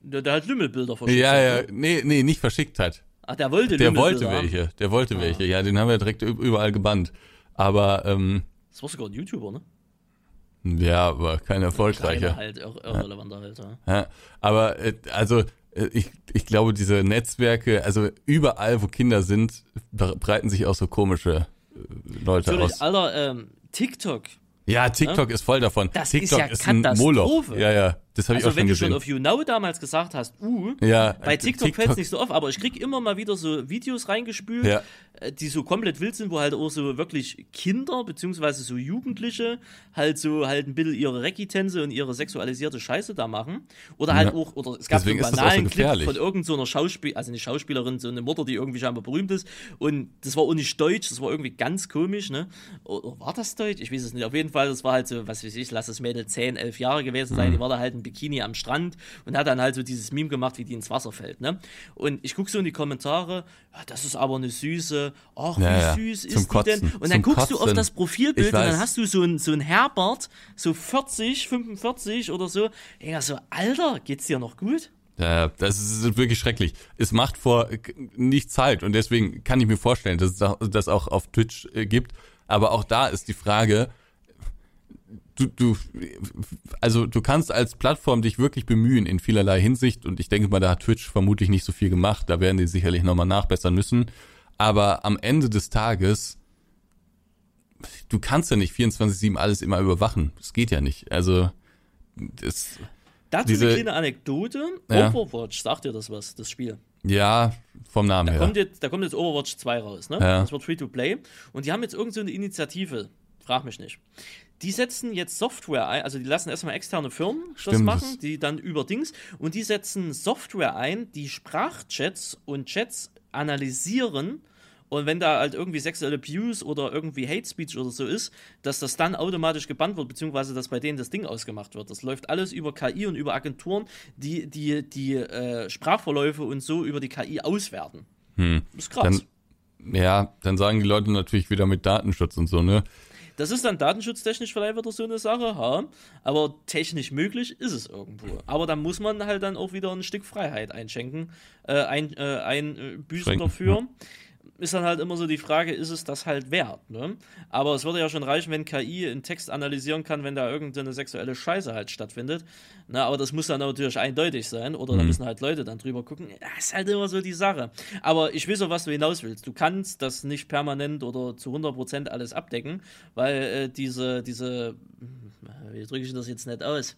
Der, der hat Lümmelbilder verschickt. ja, hat, ja, ne? nee, nee, nicht verschickt hat. Ach, der wollte Der wollte haben. welche, der wollte Ah. welche. Ja, den haben wir direkt üb- überall gebannt. Aber, ähm, Das war sogar ein YouTuber, ne? Ja, aber kein erfolgreicher. halt, ir irrelevanter halt, ja. Ja, aber äh, also äh, ich, ich glaube, diese Netzwerke, also überall, wo Kinder sind, bre- breiten sich auch so komische äh, Leute Natürlich, aus. Alter, ähm, TikTok. Ja, TikTok ist voll davon. Das ist TikTok ja ein Moloch. Ja, ja, das habe ich Also auch wenn schon du schon gesehen. auf YouNow damals gesagt hast, uh, ja, Bei äh, TikTok, fällt es nicht so oft, aber ich krieg immer mal wieder so Videos reingespült, Ja. äh, die so komplett wild sind, wo halt auch so wirklich Kinder, beziehungsweise so Jugendliche, halt so halt ein bisschen ihre Recki-Tänze und ihre sexualisierte Scheiße da machen. Oder halt Ja. auch, oder es gab Deswegen so einen auch so banalen Clip von irgendeiner so Schauspiel, also eine Schauspielerin, so eine Mutter, die irgendwie scheinbar berühmt ist. Und das war auch nicht deutsch, das war irgendwie ganz komisch, ne? Oder war das deutsch? Ich weiß es nicht. Auf jeden Fall, das war halt so, was weiß ich, lass das Mädel 10, 11 Jahre gewesen Mhm. sein, die war da halt im Bikini am Strand und hat dann halt so dieses Meme gemacht, wie die ins Wasser fällt, ne? Und ich gucke so in die Kommentare, ja, das ist aber eine süße, ach, wie Ja, ja. süß ist die Kotzen, denn? Und zum dann guckst du auf Kotzen. das Profilbild und dann hast du so ein, so ein Herbert, so 40, 45 oder so. Ja, so, Alter, geht's dir noch gut? Ja, das ist wirklich schrecklich. Es macht vor nichts halt und deswegen kann ich mir vorstellen, dass es das auch auf Twitch äh, gibt. Aber auch da ist die Frage, du, du, also du kannst als Plattform dich wirklich bemühen in vielerlei Hinsicht und ich denke mal, da hat Twitch vermutlich nicht so viel gemacht. Da werden die sicherlich nochmal nachbessern müssen. Aber am Ende des Tages, du kannst ja nicht 24-7 alles immer überwachen. Das geht ja nicht. Also, das, Dazu Diese- eine kleine Anekdote. Ja. Overwatch, sagt dir das was, das Spiel? ja, vom Namen Da, her. kommt jetzt, da kommt jetzt Overwatch 2 raus, ne? Ja. Das wird Free-to-Play. Und die haben jetzt irgendeine so eine Initiative. Frag mich nicht. Die setzen jetzt Software ein, also die lassen erstmal externe Firmen das Stimmt, machen, das- die dann über Dings, und die setzen Software ein, die Sprachchats und Chats analysieren. Und wenn da halt irgendwie sexuelle Abuse oder irgendwie Hate Speech oder so ist, dass das dann automatisch gebannt wird, beziehungsweise dass bei denen das Ding ausgemacht wird. Das läuft alles über KI und über Agenturen, die die, die äh, Sprachverläufe und so über die KI auswerten. Das ist krass. Dann, ja, dann sagen die Leute natürlich wieder mit Datenschutz und so, ne? Das ist dann datenschutztechnisch vielleicht wieder so eine Sache, ha? aber technisch möglich ist es irgendwo. Aber da muss man halt dann auch wieder ein Stück Freiheit einschenken, äh, ein, äh, einbüßen dafür. ja ist dann halt immer so die Frage, ist es das halt wert? Ne? Aber es würde ja schon reichen, wenn KI einen Text analysieren kann, wenn da irgendeine sexuelle Scheiße halt stattfindet. Na, aber das muss dann natürlich eindeutig sein oder mhm. da müssen halt Leute dann drüber gucken. Das ist halt immer so die Sache. Aber ich weiß auch, was du hinaus willst. Du kannst das nicht permanent oder zu 100% alles abdecken, weil äh, diese, diese, wie drücke ich das jetzt nicht aus?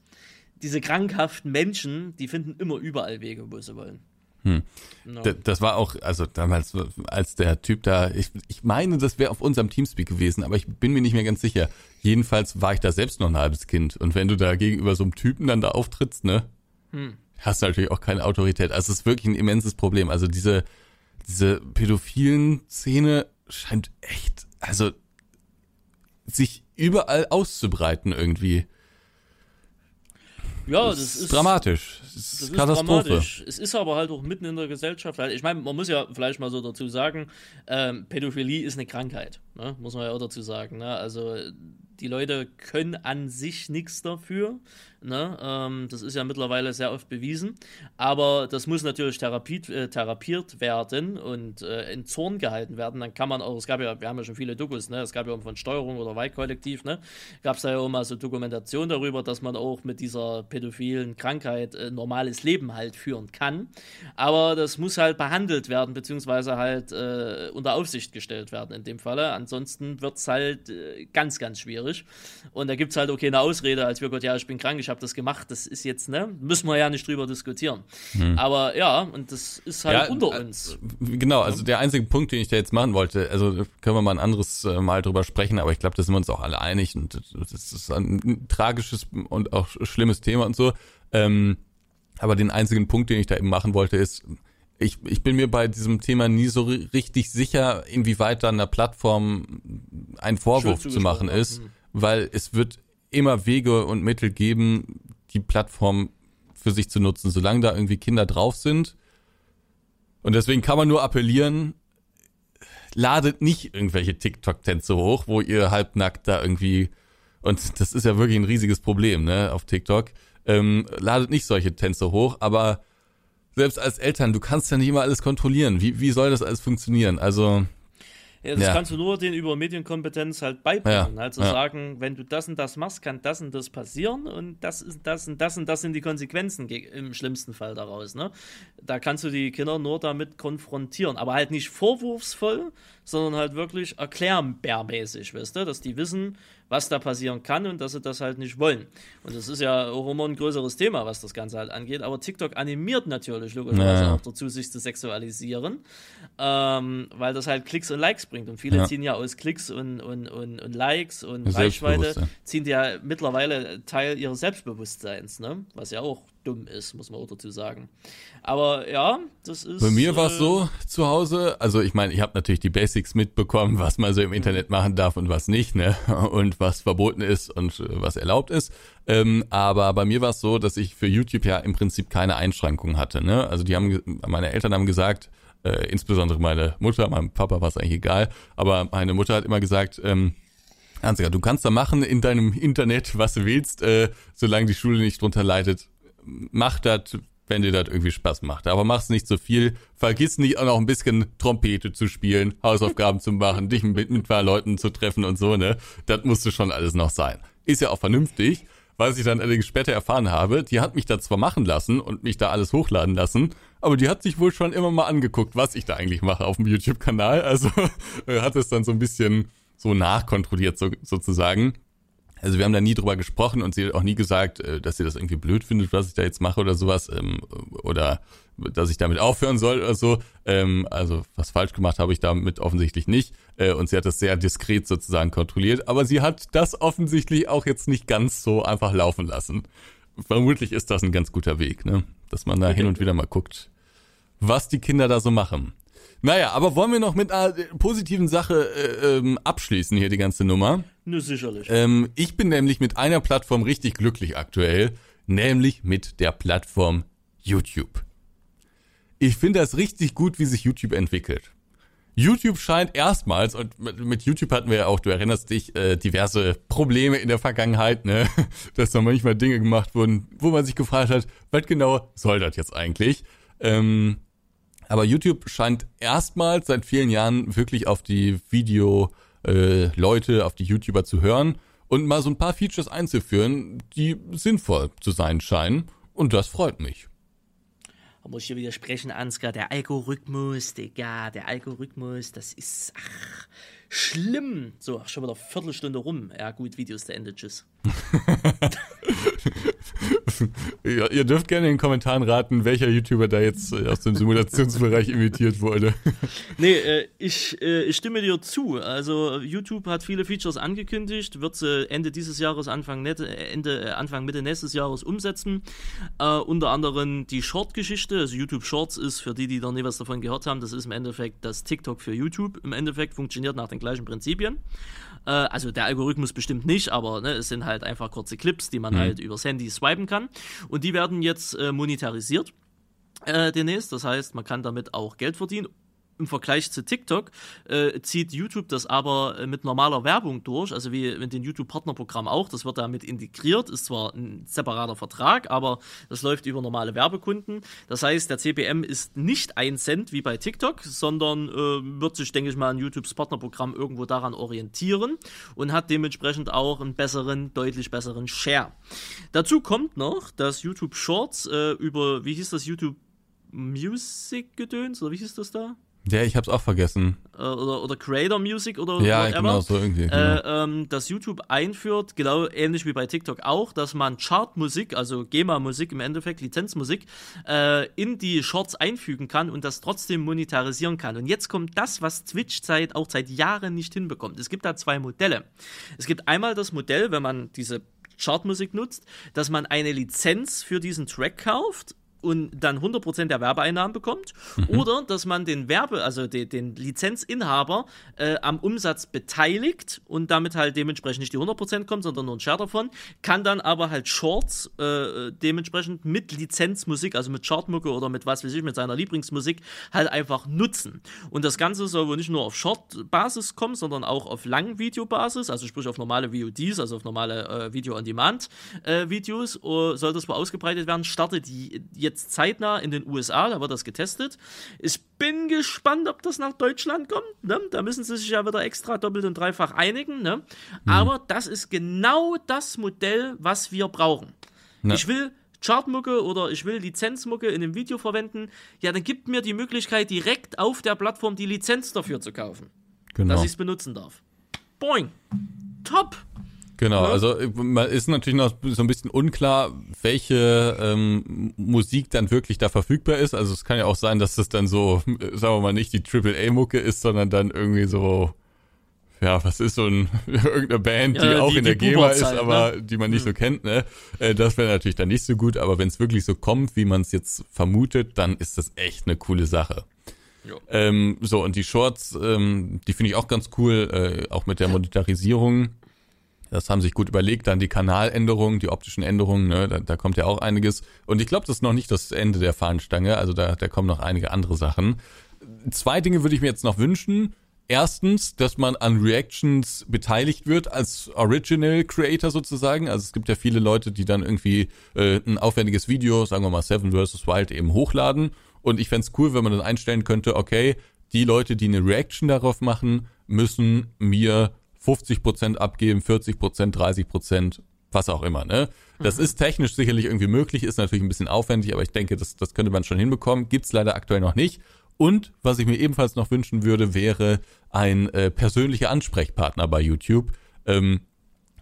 Diese krankhaften Menschen, die finden immer überall Wege, wo sie wollen. Hm. No. Das war auch, also damals, als der Typ da, ich, ich meine, das wäre auf unserem Teamspeak gewesen, aber ich bin mir nicht mehr ganz sicher. Jedenfalls war ich da selbst noch ein halbes Kind. Und wenn du da gegenüber so einem Typen dann da auftrittst, ne, hm. hast du natürlich auch keine Autorität. Also es ist wirklich ein immenses Problem. Also diese, diese pädophilen Szene scheint echt, also sich überall auszubreiten irgendwie. Ja, das, das ist dramatisch. Das ist das Katastrophe. Ist es ist aber halt auch mitten in der Gesellschaft. Ich meine, man muss ja vielleicht mal so dazu sagen, ähm, Pädophilie ist eine Krankheit, ne? muss man ja auch dazu sagen. Ne? Also die Leute können an sich nichts dafür. Ne? Ähm, das ist ja mittlerweile sehr oft bewiesen. Aber das muss natürlich therapiert, äh, therapiert werden und äh, in Zorn gehalten werden. Dann kann man auch, es gab ja, wir haben ja schon viele Dokus, ne? es gab ja auch von Steuerung oder Weihkollektiv, ne? gab es da ja auch mal so Dokumentation darüber, dass man auch mit dieser pädophilen Krankheit äh, normales Leben halt führen kann. Aber das muss halt behandelt werden, beziehungsweise halt äh, unter Aufsicht gestellt werden in dem Falle. Ansonsten wird es halt äh, ganz, ganz schwierig. Und da gibt es halt auch keine Ausrede, als wir Gott, ja, ich bin krank, ich habe das gemacht, das ist jetzt, ne, müssen wir ja nicht drüber diskutieren. Hm. Aber ja, und das ist halt ja, unter uns. Genau, also der einzige Punkt, den ich da jetzt machen wollte, also können wir mal ein anderes äh, Mal drüber sprechen, aber ich glaube, da sind wir uns auch alle einig und das ist ein tragisches und auch schlimmes Thema und so. Ähm, aber den einzigen Punkt, den ich da eben machen wollte, ist, ich, ich bin mir bei diesem Thema nie so richtig sicher, inwieweit da einer Plattform ein Vorwurf zu machen ist, hm. Weil es wird immer Wege und Mittel geben, die Plattform für sich zu nutzen, solange da irgendwie Kinder drauf sind. Und deswegen kann man nur appellieren, ladet nicht irgendwelche TikTok-Tänze hoch, wo ihr halbnackt da irgendwie, und das ist ja wirklich ein riesiges Problem, ne, auf TikTok, ähm, ladet nicht solche Tänze hoch, aber selbst als Eltern, du kannst ja nicht immer alles kontrollieren. Wie, wie soll das alles funktionieren? Also, ja, das ja. kannst du nur den über Medienkompetenz halt beibringen. Ja. Halt zu ja. sagen, wenn du das und das machst, kann das und das passieren und das ist das und das und das sind die Konsequenzen im schlimmsten Fall daraus. Ne? Da kannst du die Kinder nur damit konfrontieren, aber halt nicht vorwurfsvoll, sondern halt wirklich erklärbärmäßig, weißt du, dass die wissen, was da passieren kann und dass sie das halt nicht wollen. Und das ist ja auch immer ein größeres Thema, was das Ganze halt angeht. Aber TikTok animiert natürlich logischerweise ja. auch dazu, sich zu sexualisieren, ähm, weil das halt Klicks und Likes bringt. Und viele ja. ziehen ja aus Klicks und, und, und, und Likes und Reichweite, ziehen ja mittlerweile Teil ihres Selbstbewusstseins, ne? was ja auch dumm ist, muss man auch dazu sagen. Aber ja, das ist. Bei mir war es äh, so zu Hause, also ich meine, ich habe natürlich die Basics mitbekommen, was man so im Internet machen darf und was nicht, ne? Und was verboten ist und äh, was erlaubt ist. Ähm, aber bei mir war es so, dass ich für YouTube ja im Prinzip keine Einschränkungen hatte, ne? Also die haben, meine Eltern haben gesagt, äh, insbesondere meine Mutter, meinem Papa war es eigentlich egal, aber meine Mutter hat immer gesagt, ähm, Ansgar, du kannst da machen in deinem Internet, was du willst, äh, solange die Schule nicht drunter leidet mach das, wenn dir das irgendwie Spaß macht. Aber mach's nicht so viel. Vergiss nicht auch noch ein bisschen Trompete zu spielen, Hausaufgaben zu machen, dich mit, mit ein paar Leuten zu treffen und so, ne? Das musste schon alles noch sein. Ist ja auch vernünftig. Was ich dann allerdings später erfahren habe, die hat mich da zwar machen lassen und mich da alles hochladen lassen, aber die hat sich wohl schon immer mal angeguckt, was ich da eigentlich mache auf dem YouTube-Kanal. Also hat es dann so ein bisschen so nachkontrolliert so, sozusagen. Also wir haben da nie drüber gesprochen und sie hat auch nie gesagt, äh, dass sie das irgendwie blöd findet, was ich da jetzt mache oder sowas, ähm, oder dass ich damit aufhören soll oder so. Ähm, also was falsch gemacht habe ich damit offensichtlich nicht. Äh, und sie hat das sehr diskret sozusagen kontrolliert. Aber sie hat das offensichtlich auch jetzt nicht ganz so einfach laufen lassen. Vermutlich ist das ein ganz guter Weg, ne? Dass man da okay. hin und wieder mal guckt, was die Kinder da so machen. Naja, aber wollen wir noch mit einer positiven Sache äh, ähm, abschließen hier die ganze Nummer? Ne, sicherlich. Ähm, ich bin nämlich mit einer Plattform richtig glücklich aktuell, nämlich mit der Plattform YouTube. Ich finde das richtig gut, wie sich YouTube entwickelt. YouTube scheint erstmals, und mit YouTube hatten wir ja auch, du erinnerst dich, äh, diverse Probleme in der Vergangenheit, ne? Dass da manchmal Dinge gemacht wurden, wo man sich gefragt hat, was genau soll das jetzt eigentlich? Ähm, aber YouTube scheint erstmals seit vielen Jahren wirklich auf die Video-Leute, äh, auf die YouTuber zu hören und mal so ein paar Features einzuführen, die sinnvoll zu sein scheinen. Und das freut mich. Da muss ich dir widersprechen, Ansgar. Der Algorithmus, Digga, der Algorithmus, das ist ach, schlimm. So, schon wieder eine Viertelstunde rum. Ja, gut, Videos zu Ende. Tschüss. ja, ihr dürft gerne in den Kommentaren raten, welcher YouTuber da jetzt äh, aus dem Simulationsbereich imitiert wurde. nee, äh, ich, äh, ich stimme dir zu. Also YouTube hat viele Features angekündigt, wird sie Ende dieses Jahres, Anfang, Ende, äh, Anfang Mitte nächstes Jahres umsetzen. Äh, unter anderem die Short-Geschichte. Also YouTube Shorts ist, für die, die noch nie was davon gehört haben, das ist im Endeffekt das TikTok für YouTube. Im Endeffekt funktioniert nach den gleichen Prinzipien. Äh, also der Algorithmus bestimmt nicht, aber ne, es sind halt einfach kurze Clips, die man mhm. halt übers Handy swipen kann. Und die werden jetzt äh, monetarisiert äh, demnächst. Das heißt, man kann damit auch Geld verdienen im Vergleich zu TikTok äh, zieht YouTube das aber äh, mit normaler Werbung durch, also wie mit dem YouTube-Partnerprogramm auch. Das wird damit integriert, ist zwar ein separater Vertrag, aber das läuft über normale Werbekunden. Das heißt, der CPM ist nicht ein Cent wie bei TikTok, sondern äh, wird sich, denke ich mal, an YouTubes Partnerprogramm irgendwo daran orientieren und hat dementsprechend auch einen besseren, deutlich besseren Share. Dazu kommt noch, dass YouTube Shorts äh, über, wie hieß das, YouTube Music gedöns oder wie hieß das da? Ja, ich hab's auch vergessen. Äh, oder, oder Creator Music oder Ja, whatever. genau, so irgendwie. Genau. Äh, ähm, dass YouTube einführt, genau ähnlich wie bei TikTok auch, dass man Chartmusik, also GEMA-Musik im Endeffekt, Lizenzmusik, äh, in die Shorts einfügen kann und das trotzdem monetarisieren kann. Und jetzt kommt das, was Twitch seit, auch seit Jahren nicht hinbekommt. Es gibt da zwei Modelle. Es gibt einmal das Modell, wenn man diese Chartmusik nutzt, dass man eine Lizenz für diesen Track kauft und dann 100% der Werbeeinnahmen bekommt mhm. oder dass man den Werbe, also den, den Lizenzinhaber äh, am Umsatz beteiligt und damit halt dementsprechend nicht die 100% kommt, sondern nur ein Share davon, kann dann aber halt Shorts äh, dementsprechend mit Lizenzmusik, also mit Chartmucke oder mit was weiß ich, mit seiner Lieblingsmusik halt einfach nutzen. Und das Ganze soll wohl nicht nur auf Short-Basis kommen, sondern auch auf Langvideo-Basis, also sprich auf normale VODs, also auf normale äh, Video-on-Demand-Videos, äh, soll das wohl ausgebreitet werden, startet die jetzt jetzt zeitnah in den USA, da wird das getestet. Ich bin gespannt, ob das nach Deutschland kommt. Ne? Da müssen sie sich ja wieder extra doppelt und dreifach einigen. Ne? Mhm. Aber das ist genau das Modell, was wir brauchen. Ja. Ich will Chartmucke oder ich will Lizenzmucke in einem Video verwenden, ja, dann gibt mir die Möglichkeit, direkt auf der Plattform die Lizenz dafür zu kaufen. Genau. Dass ich es benutzen darf. Boing. Top. Genau, ja. also man ist natürlich noch so ein bisschen unklar, welche ähm, Musik dann wirklich da verfügbar ist. Also es kann ja auch sein, dass das dann so, sagen wir mal, nicht die AAA-Mucke ist, sondern dann irgendwie so, ja, was ist so ein irgendeine Band, die ja, auch die, in der GEMA ist, aber ne? die man nicht mhm. so kennt, ne? Äh, das wäre natürlich dann nicht so gut, aber wenn es wirklich so kommt, wie man es jetzt vermutet, dann ist das echt eine coole Sache. Ähm, so, und die Shorts, ähm, die finde ich auch ganz cool, äh, auch mit der Monetarisierung. Das haben sich gut überlegt. Dann die Kanaländerungen, die optischen Änderungen, ne, da, da kommt ja auch einiges. Und ich glaube, das ist noch nicht das Ende der Fahnenstange. Also da, da kommen noch einige andere Sachen. Zwei Dinge würde ich mir jetzt noch wünschen. Erstens, dass man an Reactions beteiligt wird als Original Creator sozusagen. Also es gibt ja viele Leute, die dann irgendwie äh, ein aufwendiges Video, sagen wir mal Seven vs. Wild, eben hochladen. Und ich fände cool, wenn man dann einstellen könnte, okay, die Leute, die eine Reaction darauf machen, müssen mir 50 Prozent abgeben, 40 Prozent, 30 Prozent, was auch immer. Ne? Das mhm. ist technisch sicherlich irgendwie möglich, ist natürlich ein bisschen aufwendig, aber ich denke, das, das könnte man schon hinbekommen. Gibt's leider aktuell noch nicht. Und was ich mir ebenfalls noch wünschen würde, wäre ein äh, persönlicher Ansprechpartner bei YouTube. Ähm,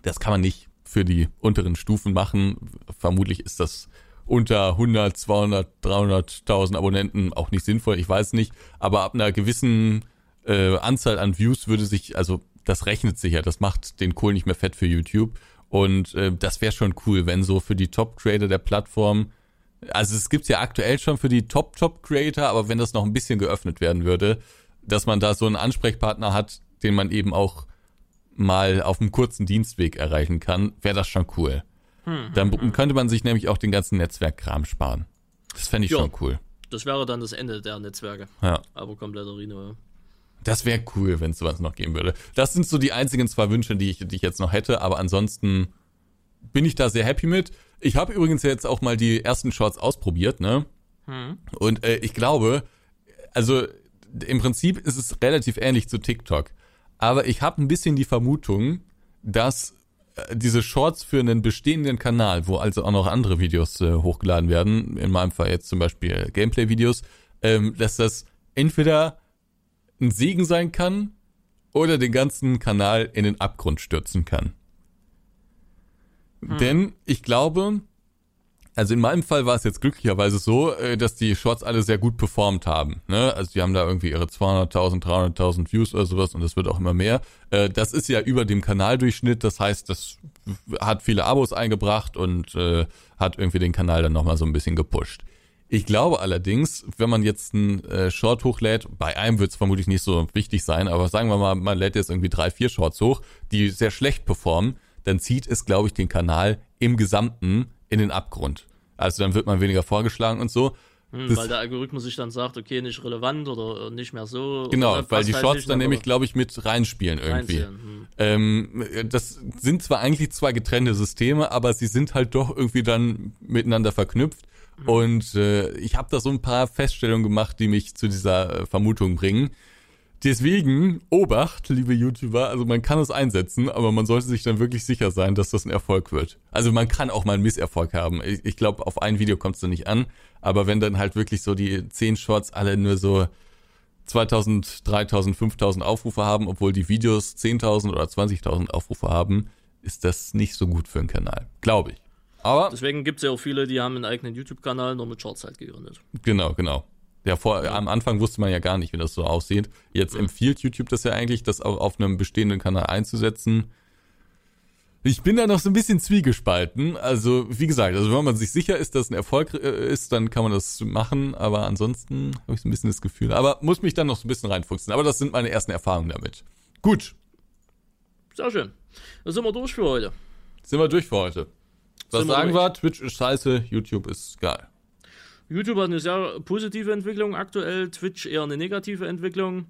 das kann man nicht für die unteren Stufen machen. Vermutlich ist das unter 100, 200, 300.000 Abonnenten auch nicht sinnvoll. Ich weiß nicht. Aber ab einer gewissen äh, Anzahl an Views würde sich, also das rechnet sich ja, das macht den Kohl nicht mehr fett für YouTube. Und äh, das wäre schon cool, wenn so für die Top-Creator der Plattform, also es gibt's ja aktuell schon für die Top-Top-Creator, aber wenn das noch ein bisschen geöffnet werden würde, dass man da so einen Ansprechpartner hat, den man eben auch mal auf einem kurzen Dienstweg erreichen kann, wäre das schon cool. Hm, Dann hm, hm. könnte man sich nämlich auch den ganzen Netzwerkkram sparen. Das fände ich jo, schon cool. Das wäre dann das Ende der Netzwerke. Ja. Aber kompletter Rino. Das wäre cool, wenn es sowas noch geben würde. Das sind so die einzigen zwei Wünsche, die ich, die ich jetzt noch hätte, aber ansonsten bin ich da sehr happy mit. Ich habe übrigens jetzt auch mal die ersten Shorts ausprobiert, ne? Hm. Und äh, ich glaube, also im Prinzip ist es relativ ähnlich zu TikTok. Aber ich habe ein bisschen die Vermutung, dass äh, diese Shorts für einen bestehenden Kanal, wo also auch noch andere Videos äh, hochgeladen werden, in meinem Fall jetzt zum Beispiel Gameplay-Videos, ähm, dass das entweder ein Segen sein kann oder den ganzen Kanal in den Abgrund stürzen kann. Hm. Denn ich glaube, also in meinem Fall war es jetzt glücklicherweise so, äh, dass die Shorts alle sehr gut performt haben. Ne? Also die haben da irgendwie ihre 200.000, 300.000 Views oder sowas und das wird auch immer mehr. Äh, das ist ja über dem Kanaldurchschnitt, das heißt, das hat viele Abos eingebracht und äh, hat irgendwie den Kanal dann nochmal so ein bisschen gepusht. Ich glaube allerdings, wenn man jetzt einen Short hochlädt, bei einem wird es vermutlich nicht so wichtig sein, aber sagen wir mal, man lädt jetzt irgendwie drei, vier Shorts hoch, die sehr schlecht performen, dann zieht es, glaube ich, den Kanal im Gesamten in den Abgrund. Also dann wird man weniger vorgeschlagen und so. Hm, weil der Algorithmus sich dann sagt, okay, nicht relevant oder nicht mehr so. Genau, weil die halt Shorts dann nämlich, glaube ich, mit reinspielen irgendwie. Hm. Ähm, das sind zwar eigentlich zwei getrennte Systeme, aber sie sind halt doch irgendwie dann miteinander verknüpft. Hm. Und äh, ich habe da so ein paar Feststellungen gemacht, die mich zu dieser äh, Vermutung bringen. Deswegen, Obacht, liebe YouTuber, also man kann es einsetzen, aber man sollte sich dann wirklich sicher sein, dass das ein Erfolg wird. Also man kann auch mal einen Misserfolg haben. Ich, ich glaube, auf ein Video es dann nicht an, aber wenn dann halt wirklich so die 10 Shorts alle nur so 2000, 3000, 5000 Aufrufe haben, obwohl die Videos 10.000 oder 20.000 Aufrufe haben, ist das nicht so gut für einen Kanal. Glaube ich. Aber Deswegen gibt es ja auch viele, die haben einen eigenen YouTube-Kanal nur mit Shorts halt gegründet. Genau, genau. Ja, vor, ja. am Anfang wusste man ja gar nicht, wie das so aussieht. Jetzt mhm. empfiehlt YouTube das ja eigentlich, das auch auf einem bestehenden Kanal einzusetzen. Ich bin da noch so ein bisschen zwiegespalten. Also, wie gesagt, also wenn man sich sicher ist, dass ein Erfolg äh, ist, dann kann man das machen. Aber ansonsten habe ich so ein bisschen das Gefühl. Aber muss mich dann noch so ein bisschen reinfuchsen. Aber das sind meine ersten Erfahrungen damit. Gut. Sehr schön. Dann sind wir durch für heute. Sind wir durch für heute. Was sagen wir? Twitch ist scheiße, YouTube ist geil. YouTube hat eine sehr positive Entwicklung aktuell, Twitch eher eine negative Entwicklung.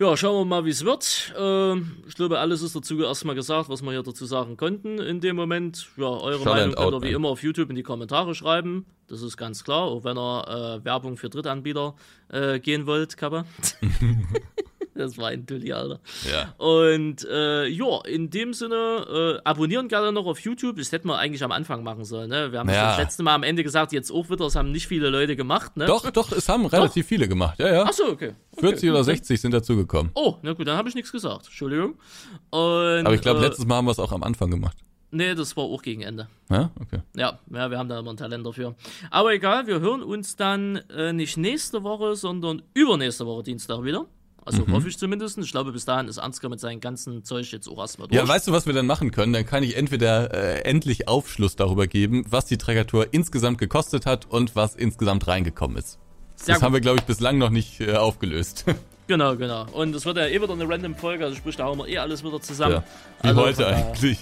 Ja, schauen wir mal, wie es wird. Äh, ich glaube, alles ist dazu erstmal gesagt, was wir hier dazu sagen konnten in dem Moment. Ja, eure Shut Meinung könnt ihr wie immer auf YouTube in die Kommentare schreiben. Das ist ganz klar, auch wenn ihr äh, Werbung für Drittanbieter äh, gehen wollt, Kappa. Das war ein Dulli, Alter. Ja. Und äh, ja, in dem Sinne, äh, abonnieren gerne noch auf YouTube. Das hätten wir eigentlich am Anfang machen sollen. Ne? Wir haben ja. das letzte Mal am Ende gesagt, jetzt auch wieder, das haben nicht viele Leute gemacht. Ne? Doch, doch, es haben relativ doch. viele gemacht. Ja, ja. Achso, okay. okay. 40 oder 60 sind dazugekommen. Oh, na gut, dann habe ich nichts gesagt. Entschuldigung. Und, Aber ich glaube, äh, letztes Mal haben wir es auch am Anfang gemacht. Nee, das war auch gegen Ende. Ja, okay. Ja, ja, wir haben da immer ein Talent dafür. Aber egal, wir hören uns dann äh, nicht nächste Woche, sondern übernächste Woche Dienstag wieder. Also mhm. hoffe ich zumindest. Ich glaube, bis dahin ist Ansgar mit seinem ganzen Zeug jetzt auch erstmal durch. Ja, weißt du, was wir dann machen können? Dann kann ich entweder äh, endlich Aufschluss darüber geben, was die Trägertour insgesamt gekostet hat und was insgesamt reingekommen ist. Sehr das gut. haben wir, glaube ich, bislang noch nicht äh, aufgelöst. Genau, genau. Und es wird ja eh wieder eine random Folge, also sprich, da hauen wir eh alles wieder zusammen. Ja, wie also, heute eigentlich.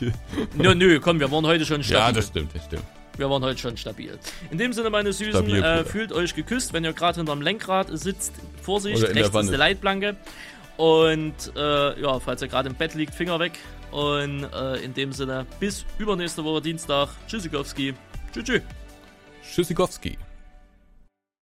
Nö, nö, komm, wir waren heute schon stabil. Ja, das stimmt, das stimmt. Wir waren heute schon stabil. In dem Sinne, meine Süßen, äh, fühlt euch geküsst, wenn ihr gerade hinterm Lenkrad sitzt. Vorsicht, rechts ist eine Leitplanke. Und äh, ja, falls ihr gerade im Bett liegt, Finger weg. Und äh, in dem Sinne, bis übernächste Woche Dienstag. Tschüssikowski. Tschüss. Tschüssikowski.